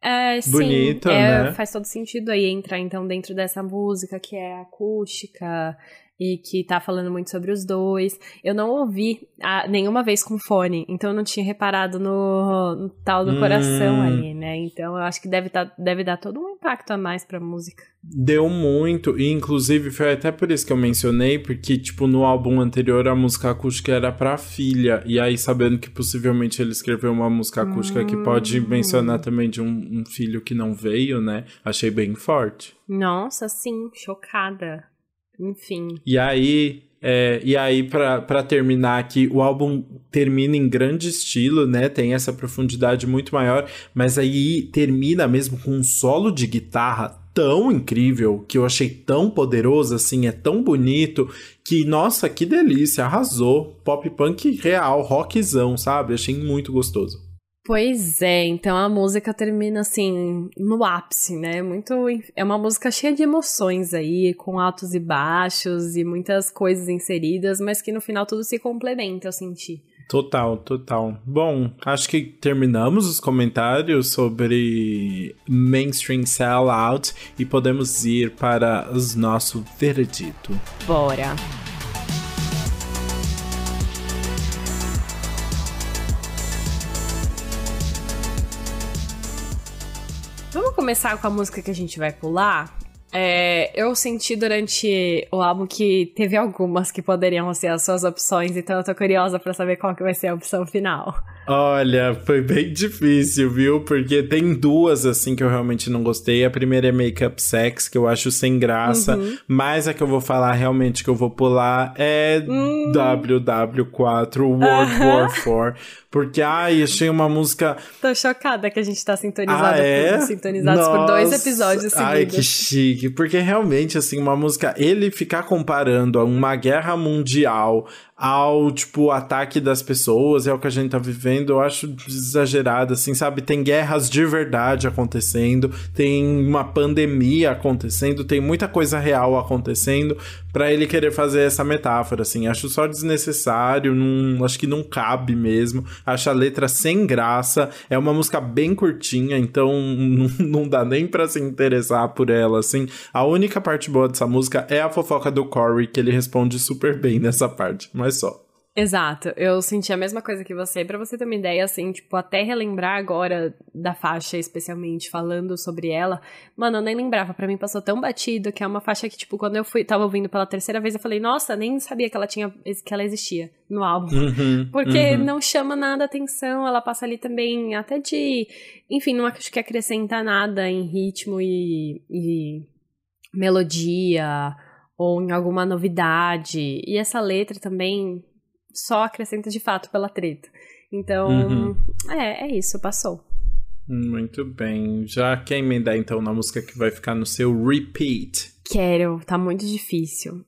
é, Bonita, sim, é, né? Faz todo sentido aí entrar então dentro dessa música que é acústica e que tá falando muito sobre os dois. Eu não ouvi a, nenhuma vez com fone, então eu não tinha reparado no, no tal do hum. coração ali, né? Então eu acho que deve, tá, deve dar todo um impacto a mais pra música. Deu muito, e inclusive foi até por isso que eu mencionei, porque, tipo, no álbum anterior a música acústica era pra filha, e aí sabendo que possivelmente ele escreveu uma música acústica hum. que pode hum. mencionar também de um, um filho que não veio, né? Achei bem forte. Nossa, sim, chocada. Enfim. E aí, é, e aí, para terminar aqui, o álbum termina em grande estilo, né? Tem essa profundidade muito maior, mas aí termina mesmo com um solo de guitarra tão incrível, que eu achei tão poderoso, assim, é tão bonito, que, nossa, que delícia, arrasou. Pop punk real, rockzão, sabe? Achei muito gostoso. Pois é, então a música termina assim, no ápice, né? Muito. É uma música cheia de emoções aí, com altos e baixos e muitas coisas inseridas, mas que no final tudo se complementa, eu senti. Total, total. Bom, acho que terminamos os comentários sobre Mainstream Sellout e podemos ir para o nosso veredito. Bora! Começar com a música que a gente vai pular, é, eu senti durante o álbum que teve algumas que poderiam ser as suas opções, então eu tô curiosa para saber qual que vai ser a opção final. Olha, foi bem difícil, viu? Porque tem duas, assim, que eu realmente não gostei. A primeira é Makeup Sex, que eu acho sem graça. Uhum. Mas a que eu vou falar realmente que eu vou pular é hum. WW4 World [laughs] War 4. Porque, ai, achei uma música. Tô chocada que a gente tá sintonizado ah, é? por, sintonizados Nossa. por dois episódios seguidos. Ai, que chique. Porque realmente, assim, uma música. Ele ficar comparando a uma guerra mundial ao, tipo, ataque das pessoas, é o que a gente tá vivendo, eu acho exagerado, assim, sabe? Tem guerras de verdade acontecendo, tem uma pandemia acontecendo, tem muita coisa real acontecendo para ele querer fazer essa metáfora, assim. Acho só desnecessário, não, acho que não cabe mesmo. Acho a letra sem graça, é uma música bem curtinha, então [laughs] não, não dá nem para se interessar por ela, assim. A única parte boa dessa música é a fofoca do Corey, que ele responde super bem nessa parte mas só. Exato, eu senti a mesma coisa que você. Para você ter uma ideia, assim, tipo, até relembrar agora da faixa, especialmente falando sobre ela, mano, eu nem lembrava. para mim passou tão batido que é uma faixa que, tipo, quando eu fui, tava ouvindo pela terceira vez, eu falei, nossa, nem sabia que ela tinha, que ela existia no álbum. Uhum, Porque uhum. não chama nada atenção, ela passa ali também, até de. Enfim, não acho que acrescenta nada em ritmo e, e melodia ou em alguma novidade. E essa letra também só acrescenta de fato pela treta. Então, uhum. é, é isso, passou. Muito bem. Já quer emendar então na música que vai ficar no seu repeat? Quero, tá muito difícil.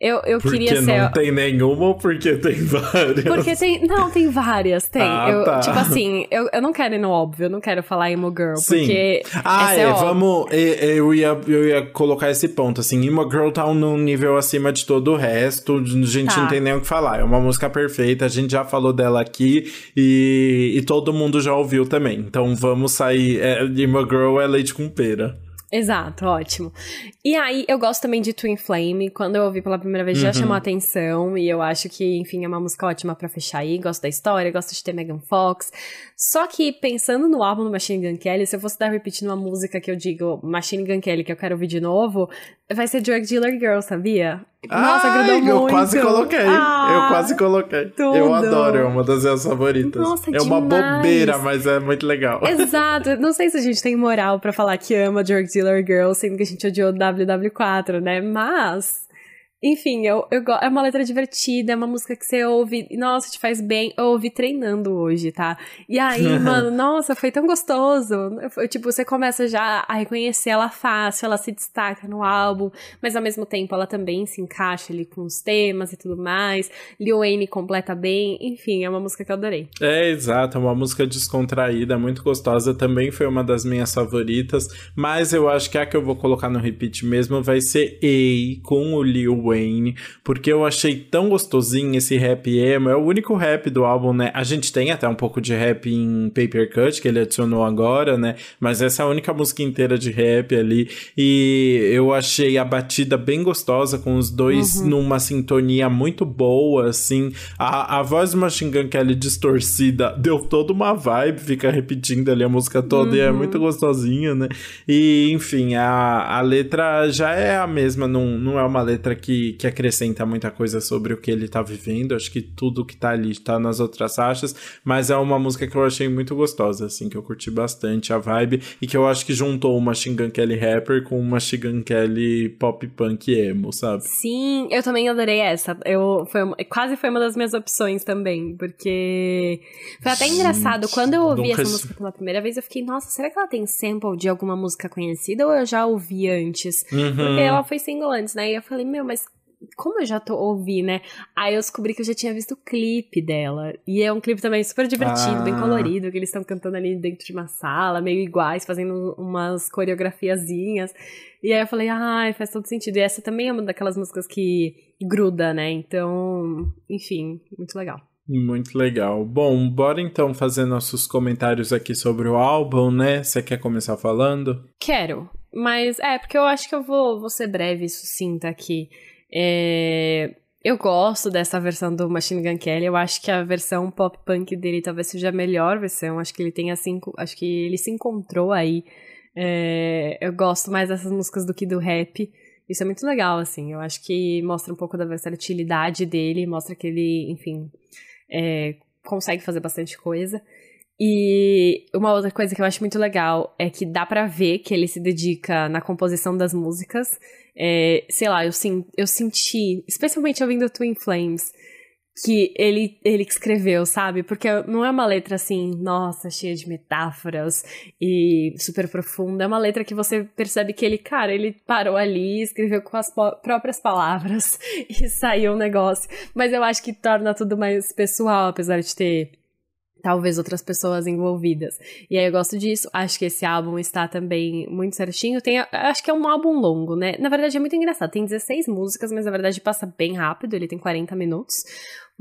Eu, eu porque queria ser. não tem nenhuma ou porque tem [laughs] várias? Porque tem. Não, tem várias, tem. Ah, eu, tá. Tipo assim, eu, eu não quero ir no óbvio, eu não quero falar emo girl. Sim. Porque. Ah, é, é vamos. Eu ia, eu ia colocar esse ponto, assim. Emo girl tá num nível acima de todo o resto. A gente tá. não tem nem o que falar. É uma música perfeita, a gente já falou dela aqui e, e todo mundo já ouviu também. Então vamos sair. É, emo girl é leite com pera. Exato, ótimo. E aí, eu gosto também de Twin Flame. Quando eu ouvi pela primeira vez, uhum. já chamou a atenção. E eu acho que, enfim, é uma música ótima para fechar aí. Gosto da história, gosto de ter Megan Fox. Só que, pensando no álbum do Machine Gun Kelly, se eu fosse dar repetir uma música que eu digo Machine Gun Kelly, que eu quero ouvir de novo, vai ser Drug Dealer Girl, sabia? Nossa, Ai, grudou eu muito. quase coloquei. Ah, eu quase coloquei. Tudo. Eu adoro, é uma das minhas favoritas. Nossa, É uma bobeira, mas é muito legal. Exato. Não sei se a gente tem moral para falar que ama Drug Dealer Girl, sendo que a gente odiou WW4, né? Mas enfim, eu, eu, é uma letra divertida, é uma música que você ouve, nossa, te faz bem. Eu ouvi treinando hoje, tá? E aí, [laughs] mano, nossa, foi tão gostoso. Foi, tipo, você começa já a reconhecer ela fácil, ela se destaca no álbum, mas ao mesmo tempo ela também se encaixa ali com os temas e tudo mais. Lil Wayne completa bem, enfim, é uma música que eu adorei. É, exato, é uma música descontraída, muito gostosa, também foi uma das minhas favoritas, mas eu acho que a que eu vou colocar no repeat mesmo vai ser A com o Lil Wayne Wayne, porque eu achei tão gostosinho esse rap emo. É o único rap do álbum, né? A gente tem até um pouco de rap em Paper Cut, que ele adicionou agora, né? Mas essa é a única música inteira de rap ali. E eu achei a batida bem gostosa, com os dois uhum. numa sintonia muito boa, assim. A, a voz do Machine Gun Kelly distorcida deu toda uma vibe, fica repetindo ali a música toda uhum. e é uhum. muito gostosinha, né? E, enfim, a, a letra já é a mesma, não, não é uma letra que que, acrescenta muita coisa sobre o que ele tá vivendo. Acho que tudo que tá ali tá nas outras faixas, mas é uma música que eu achei muito gostosa, assim, que eu curti bastante a vibe e que eu acho que juntou uma Shingan Kelly rapper com uma Shingan Kelly pop punk emo, sabe? Sim, eu também adorei essa. Eu foi quase foi uma das minhas opções também, porque foi até Gente, engraçado quando eu ouvi essa música pela primeira vez, eu fiquei, nossa, será que ela tem sample de alguma música conhecida ou eu já ouvi antes? Uhum. Porque ela foi single antes, né? E eu falei, meu, mas como eu já tô ouvi, né? Aí eu descobri que eu já tinha visto o clipe dela. E é um clipe também super divertido, ah. bem colorido, que eles estão cantando ali dentro de uma sala, meio iguais, fazendo umas coreografiazinhas. E aí eu falei, ai, ah, faz todo sentido. E essa também é uma daquelas músicas que gruda, né? Então, enfim, muito legal. Muito legal. Bom, bora então fazer nossos comentários aqui sobre o álbum, né? Você quer começar falando? Quero. Mas é, porque eu acho que eu vou, vou ser breve e sucinta aqui. É, eu gosto dessa versão do Machine Gun Kelly. Eu acho que a versão pop punk dele talvez seja a melhor versão. Acho que ele tem assim, acho que ele se encontrou aí É, eu gosto mais dessas músicas do que do rap. Isso é muito legal, assim. Eu acho que mostra um pouco da versatilidade dele, mostra que ele, enfim, é, consegue fazer bastante coisa. E uma outra coisa que eu acho muito legal é que dá para ver que ele se dedica na composição das músicas. É, sei lá, eu, sim, eu senti, especialmente ouvindo Twin Flames, que ele, ele escreveu, sabe? Porque não é uma letra assim, nossa, cheia de metáforas e super profunda. É uma letra que você percebe que ele, cara, ele parou ali, escreveu com as próprias palavras [laughs] e saiu um negócio. Mas eu acho que torna tudo mais pessoal, apesar de ter talvez outras pessoas envolvidas. E aí eu gosto disso. Acho que esse álbum está também muito certinho. Tem, acho que é um álbum longo, né? Na verdade é muito engraçado. Tem 16 músicas, mas na verdade passa bem rápido. Ele tem 40 minutos.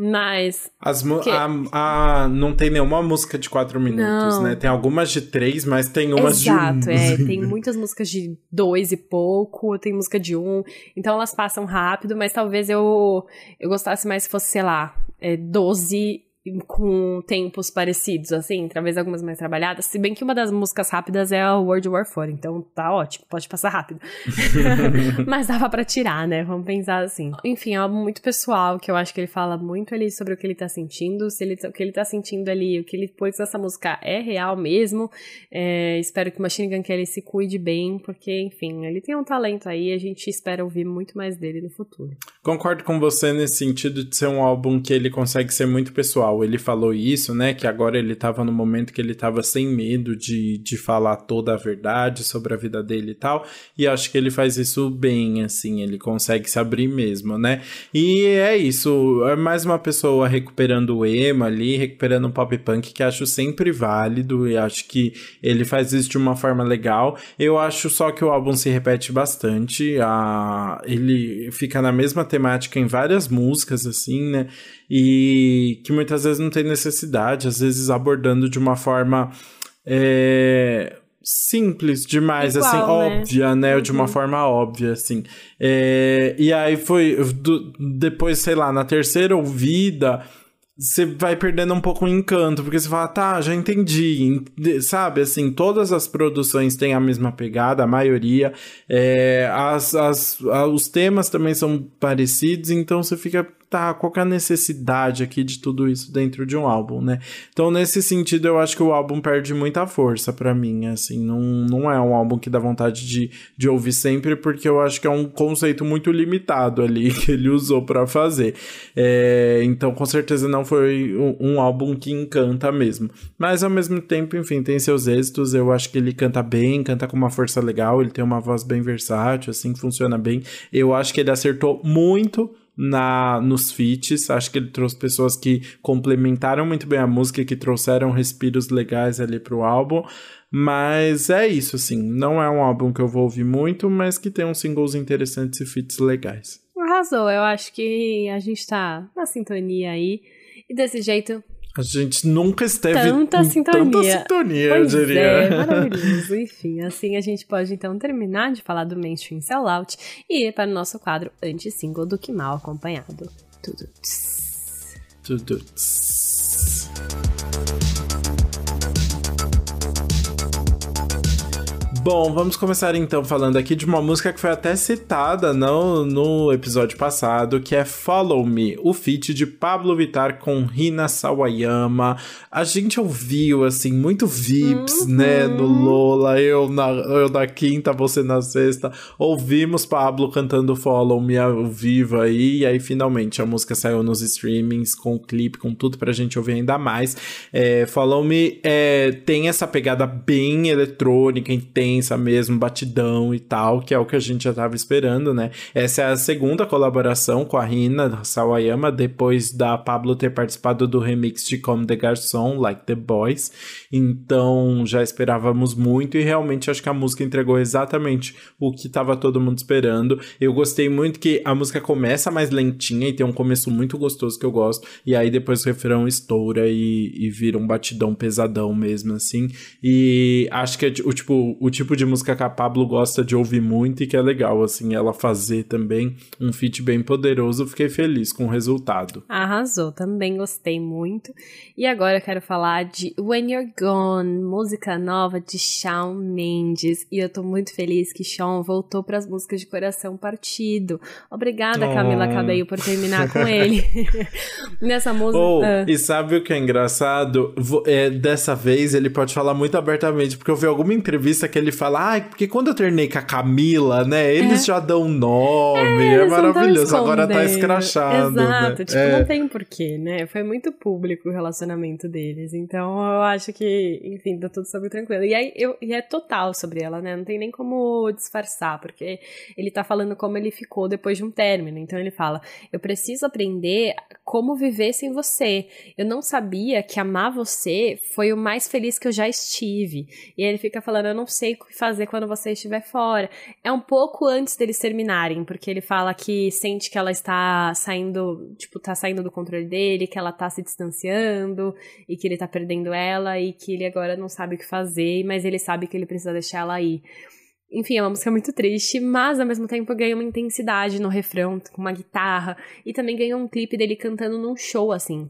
Mas. As que... a, a, não tem nenhuma música de 4 minutos, não. né? Tem algumas de 3, mas tem umas Exato, de 1. é. [laughs] Tem muitas músicas de 2 e pouco, tem música de 1. Um, então elas passam rápido, mas talvez eu, eu gostasse mais se fosse, sei lá, é, 12 com tempos parecidos, assim, talvez algumas mais trabalhadas. Se bem que uma das músicas rápidas é a World War IV, então tá ótimo, pode passar rápido. [laughs] [laughs] Mas dava para tirar, né? Vamos pensar assim. Enfim, é algo muito pessoal, que eu acho que ele fala muito ali sobre o que ele tá sentindo, se ele, o que ele tá sentindo ali, o que ele pôs nessa música é real mesmo. É, espero que o Machine Gun Kelly se cuide bem, porque, enfim, ele tem um talento aí, a gente espera ouvir muito mais dele no futuro. Concordo com você nesse sentido de ser um álbum que ele consegue ser muito pessoal ele falou isso, né? Que agora ele estava no momento que ele estava sem medo de, de falar toda a verdade sobre a vida dele e tal. E acho que ele faz isso bem, assim, ele consegue se abrir mesmo, né? E é isso, é mais uma pessoa recuperando o emo ali, recuperando o pop punk, que acho sempre válido e acho que ele faz isso de uma forma legal. Eu acho só que o álbum se repete bastante, a... ele fica na mesma temática em várias músicas, assim, né? E que muitas vezes não tem necessidade, às vezes abordando de uma forma é, simples demais, assim, Igual, assim, né? óbvia, né? Uhum. De uma uhum. forma óbvia, assim. É, e aí foi, do, depois, sei lá, na terceira ouvida, você vai perdendo um pouco o encanto, porque você fala, tá, já entendi, sabe? Assim, todas as produções têm a mesma pegada, a maioria, é, as, as, os temas também são parecidos, então você fica tá, qual é a necessidade aqui de tudo isso dentro de um álbum, né? Então, nesse sentido, eu acho que o álbum perde muita força para mim, assim, não, não é um álbum que dá vontade de, de ouvir sempre, porque eu acho que é um conceito muito limitado ali [laughs] que ele usou para fazer. É, então, com certeza não foi um, um álbum que encanta mesmo. Mas, ao mesmo tempo, enfim, tem seus êxitos, eu acho que ele canta bem, canta com uma força legal, ele tem uma voz bem versátil, assim, funciona bem. Eu acho que ele acertou muito na nos feats. Acho que ele trouxe pessoas que complementaram muito bem a música, que trouxeram respiros legais ali pro álbum. Mas é isso, assim. Não é um álbum que eu vou ouvir muito, mas que tem uns singles interessantes e feats legais. Arrasou, eu acho que a gente tá na sintonia aí. E desse jeito, a gente nunca esteve tanta sintonia. Tanta sintonia, pois eu diria. É, maravilhoso. [laughs] Enfim, assim a gente pode então terminar de falar do mainstream sellout e ir para o nosso quadro anti-single do Que Mal Acompanhado. Tudo. Tudo. Bom, vamos começar então falando aqui de uma música que foi até citada no, no episódio passado, que é Follow Me, o feat de Pablo Vittar com Rina Sawayama. A gente ouviu, assim, muito VIPs, uhum. né, no Lola, eu na, eu na quinta, você na sexta. Ouvimos Pablo cantando Follow Me ao vivo aí, e aí finalmente a música saiu nos streamings, com o clipe, com tudo pra gente ouvir ainda mais. É, Follow Me é, tem essa pegada bem eletrônica, tem intensa mesmo, batidão e tal, que é o que a gente já tava esperando, né? Essa é a segunda colaboração com a Rina Sawayama, depois da Pablo ter participado do remix de Comme the Garçon, Like the Boys. Então já esperávamos muito e realmente acho que a música entregou exatamente o que tava todo mundo esperando. Eu gostei muito que a música começa mais lentinha e tem um começo muito gostoso que eu gosto, e aí depois o refrão estoura e, e vira um batidão pesadão mesmo, assim. E acho que é o tipo, o tipo de música que a Pablo gosta de ouvir muito e que é legal, assim, ela fazer também um feat bem poderoso. Fiquei feliz com o resultado. Arrasou, também gostei muito. E agora eu quero falar de When You're Gone, música nova de Shawn Mendes. E eu tô muito feliz que Shawn voltou para as músicas de coração partido. Obrigada, oh. Camila Cabello, por terminar com ele. [laughs] Nessa música. Oh, uh... E sabe o que é engraçado? É, dessa vez ele pode falar muito abertamente, porque eu vi alguma entrevista que ele fala, ah, porque quando eu terminei com a Camila, né, eles é. já dão nome, é, é maravilhoso, agora tá escrachado. Né? Exato, né? tipo, é. não tem porquê, né, foi muito público o relacionamento deles, então eu acho que, enfim, tá tudo sobre tranquilo. E aí, eu, e é total sobre ela, né, não tem nem como disfarçar, porque ele tá falando como ele ficou depois de um término, então ele fala, eu preciso aprender como viver sem você, eu não sabia que amar você foi o mais feliz que eu já estive, e ele fica falando, eu não sei o que fazer quando você estiver fora. É um pouco antes deles terminarem, porque ele fala que sente que ela está saindo, tipo, tá saindo do controle dele, que ela tá se distanciando e que ele tá perdendo ela e que ele agora não sabe o que fazer, mas ele sabe que ele precisa deixar ela ir. Enfim, é uma música muito triste, mas ao mesmo tempo ganha uma intensidade no refrão, com uma guitarra, e também ganha um clipe dele cantando num show, assim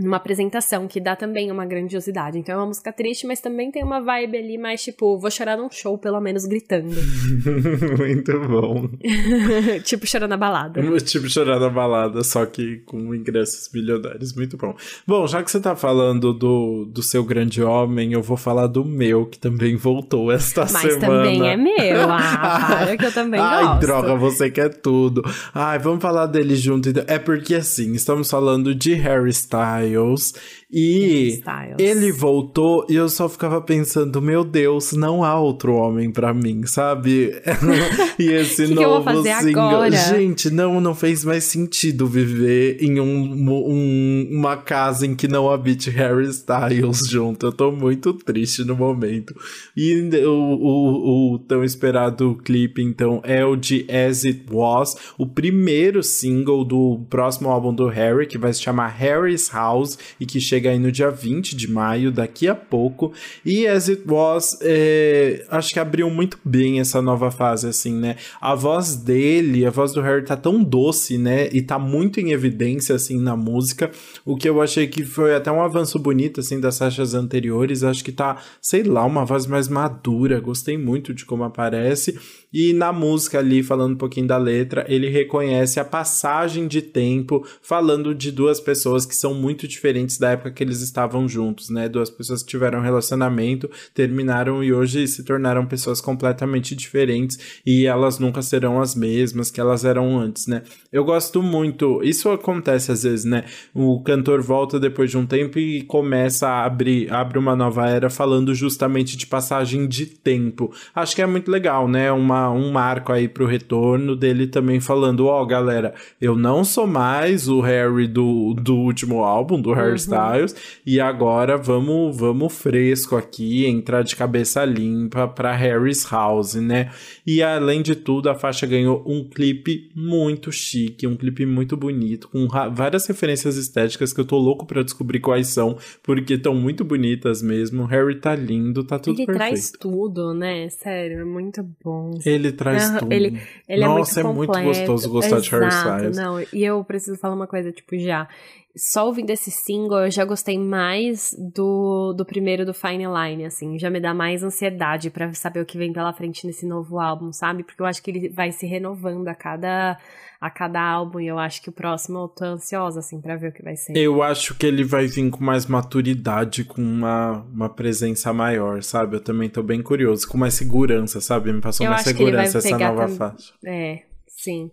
numa apresentação, que dá também uma grandiosidade. Então é uma música triste, mas também tem uma vibe ali mais tipo, vou chorar num show, pelo menos gritando. [laughs] Muito bom. [laughs] tipo chorar na balada. Tipo chorar na balada, só que com ingressos milionários. Muito bom. Bom, já que você tá falando do, do seu grande homem, eu vou falar do meu, que também voltou esta mas semana. Mas também é meu. Ah, para que eu também [laughs] Ai, gosto. Ai, droga, você quer tudo. Ai, vamos falar dele junto. Então. É porque assim, estamos falando de Harry Styles Styles. E ele voltou e eu só ficava pensando, meu Deus, não há outro homem para mim, sabe? [laughs] e esse [laughs] que novo que single. Agora? Gente, não, não fez mais sentido viver em um, um, uma casa em que não habite Harry Styles junto. Eu tô muito triste no momento. E o, o, o tão esperado clipe, então, é o de As It Was, o primeiro single do próximo álbum do Harry, que vai se chamar Harry's House e que chega aí no dia 20 de maio, daqui a pouco. E As It Was, é, acho que abriu muito bem essa nova fase, assim, né? A voz dele, a voz do Harry tá tão doce, né? E tá muito em evidência, assim, na música. O que eu achei que foi até um avanço bonito, assim, das faixas anteriores. Acho que tá, sei lá, uma voz mais madura. Gostei muito de como aparece. E na música ali, falando um pouquinho da letra, ele reconhece a passagem de tempo, falando de duas pessoas que são muito diferentes da época que eles estavam juntos, né? Duas pessoas que tiveram relacionamento, terminaram e hoje se tornaram pessoas completamente diferentes e elas nunca serão as mesmas que elas eram antes, né? Eu gosto muito, isso acontece às vezes, né? O cantor volta depois de um tempo e começa a abrir, abre uma nova era falando justamente de passagem de tempo. Acho que é muito legal, né? Uma um marco aí pro retorno dele também falando, ó, oh, galera, eu não sou mais o Harry do, do último álbum, do Harry uhum. Styles, e agora vamos, vamos fresco aqui, entrar de cabeça limpa pra Harry's House, né? E além de tudo, a faixa ganhou um clipe muito chique, um clipe muito bonito, com várias referências estéticas que eu tô louco para descobrir quais são, porque estão muito bonitas mesmo. O Harry tá lindo, tá tudo Ele perfeito. Ele traz tudo, né? Sério, é muito bom. Ele traz tudo. Ele, ele Nossa, é muito, é muito gostoso gostar Exato, de Harry Styles. Não, e eu preciso falar uma coisa, tipo, já. Só ouvindo esse single, eu já gostei mais do, do primeiro do Fine Line, assim. Já me dá mais ansiedade para saber o que vem pela frente nesse novo álbum, sabe? Porque eu acho que ele vai se renovando a cada a cada álbum e eu acho que o próximo eu tô ansiosa, assim, pra ver o que vai ser. Eu acho que ele vai vir com mais maturidade, com uma, uma presença maior, sabe? Eu também tô bem curioso, com mais segurança, sabe? Me passou eu mais segurança essa nova tam... faixa. É, sim.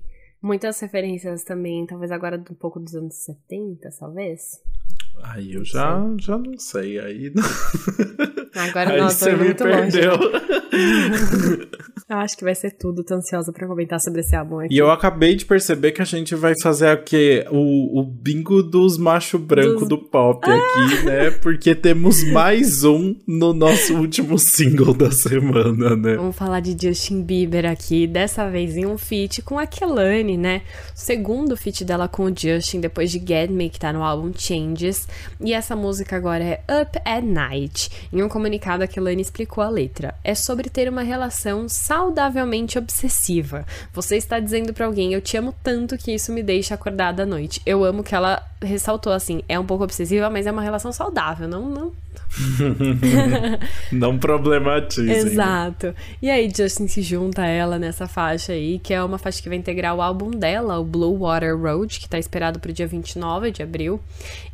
Muitas referências também, talvez agora um pouco dos anos 70, talvez. Aí eu já, já não sei. Aí, não... Agora aí você me perdeu. [laughs] eu acho que vai ser tudo. Tô ansiosa pra comentar sobre esse álbum aqui. E eu acabei de perceber que a gente vai fazer aqui o, o bingo dos macho branco dos... do pop ah! aqui, né? Porque temos mais um no nosso último single da semana, né? Vamos falar de Justin Bieber aqui. Dessa vez em um feat com a Kelani, né? O segundo feat dela com o Justin depois de Get Me, que tá no álbum Changes. E essa música agora é Up at Night. Em um comunicado, a Kelani explicou a letra. É sobre ter uma relação saudavelmente obsessiva. Você está dizendo para alguém, eu te amo tanto que isso me deixa acordada à noite. Eu amo que ela ressaltou assim, é um pouco obsessiva, mas é uma relação saudável, não, não [laughs] não problematize. Exato. E aí, Justin se junta a ela nessa faixa aí, que é uma faixa que vai integrar o álbum dela, o Blue Water Road, que tá esperado pro dia 29 de abril.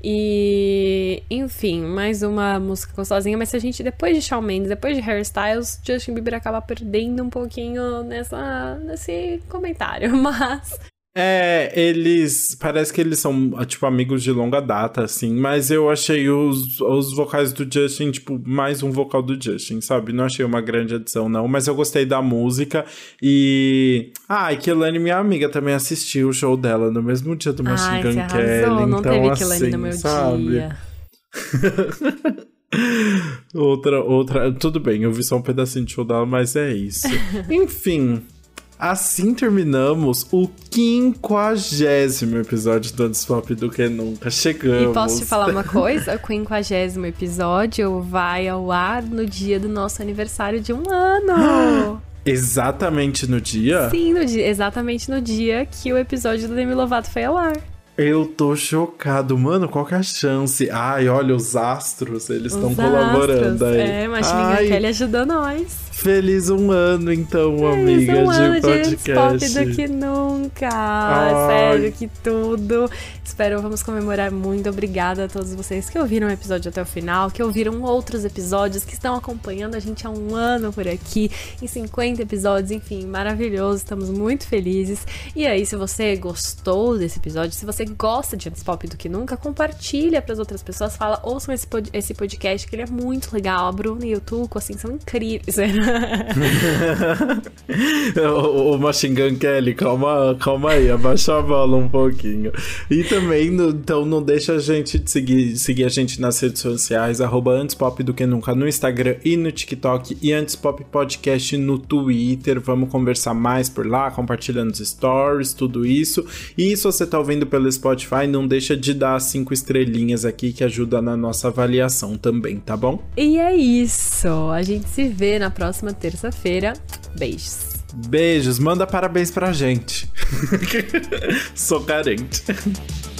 E, enfim, mais uma música gostosinha, mas se a gente, depois de Shawn Mendes, depois de Hairstyles, Justin Bieber acaba perdendo um pouquinho nessa, nesse comentário. [laughs] Mas é, eles. Parece que eles são, tipo, amigos de longa data, assim. Mas eu achei os, os vocais do Justin, tipo, mais um vocal do Justin, sabe? Não achei uma grande adição, não. Mas eu gostei da música. E. Ah, e Kelane, minha amiga, também assistiu o show dela no mesmo dia do Machine Gun Kelly. Não então, teve assim, Kelane no meu sabe? dia. [laughs] outra, outra. Tudo bem, eu vi só um pedacinho de show dela, mas é isso. [laughs] Enfim. Assim terminamos o quinquagésimo episódio do Antes Pop do que nunca. Chegamos. E posso te falar uma [laughs] coisa? O quinquagésimo episódio vai ao ar no dia do nosso aniversário de um ano. [gasps] Exatamente no dia? Sim, no dia, exatamente no dia que o episódio do Demi Lovato foi ao ar. Eu tô chocado, mano. Qual que é a chance? Ai, olha, os astros, eles estão colaborando aí. É, mas Ai. Kelly ajudou nós. Feliz um ano, então, Feliz amiga, um ano de podcast. De do que nunca. Ai. Sério, que tudo. Espero, vamos comemorar muito. Obrigada a todos vocês que ouviram o episódio até o final, que ouviram outros episódios, que estão acompanhando a gente há um ano por aqui, em 50 episódios, enfim, maravilhoso. Estamos muito felizes. E aí, se você gostou desse episódio, se você gosta de Antes Pop do que nunca, compartilha para as outras pessoas. Fala, ouçam esse, pod esse podcast, que ele é muito legal. A Bruna e o Tuco, assim, são incríveis. O, o Machine Gun Kelly, calma, calma aí, abaixa a bola um pouquinho. E também, no, então, não deixa a gente de seguir, seguir a gente nas redes sociais, arroba Antespop do que nunca no Instagram e no TikTok e Antespop Podcast no Twitter. Vamos conversar mais por lá, compartilhando os stories, tudo isso. E se você tá ouvindo pelo Spotify, não deixa de dar cinco estrelinhas aqui que ajuda na nossa avaliação também, tá bom? E é isso. A gente se vê na próxima terça-feira. Beijos. Beijos, manda parabéns pra gente. [laughs] Sou carente. [laughs]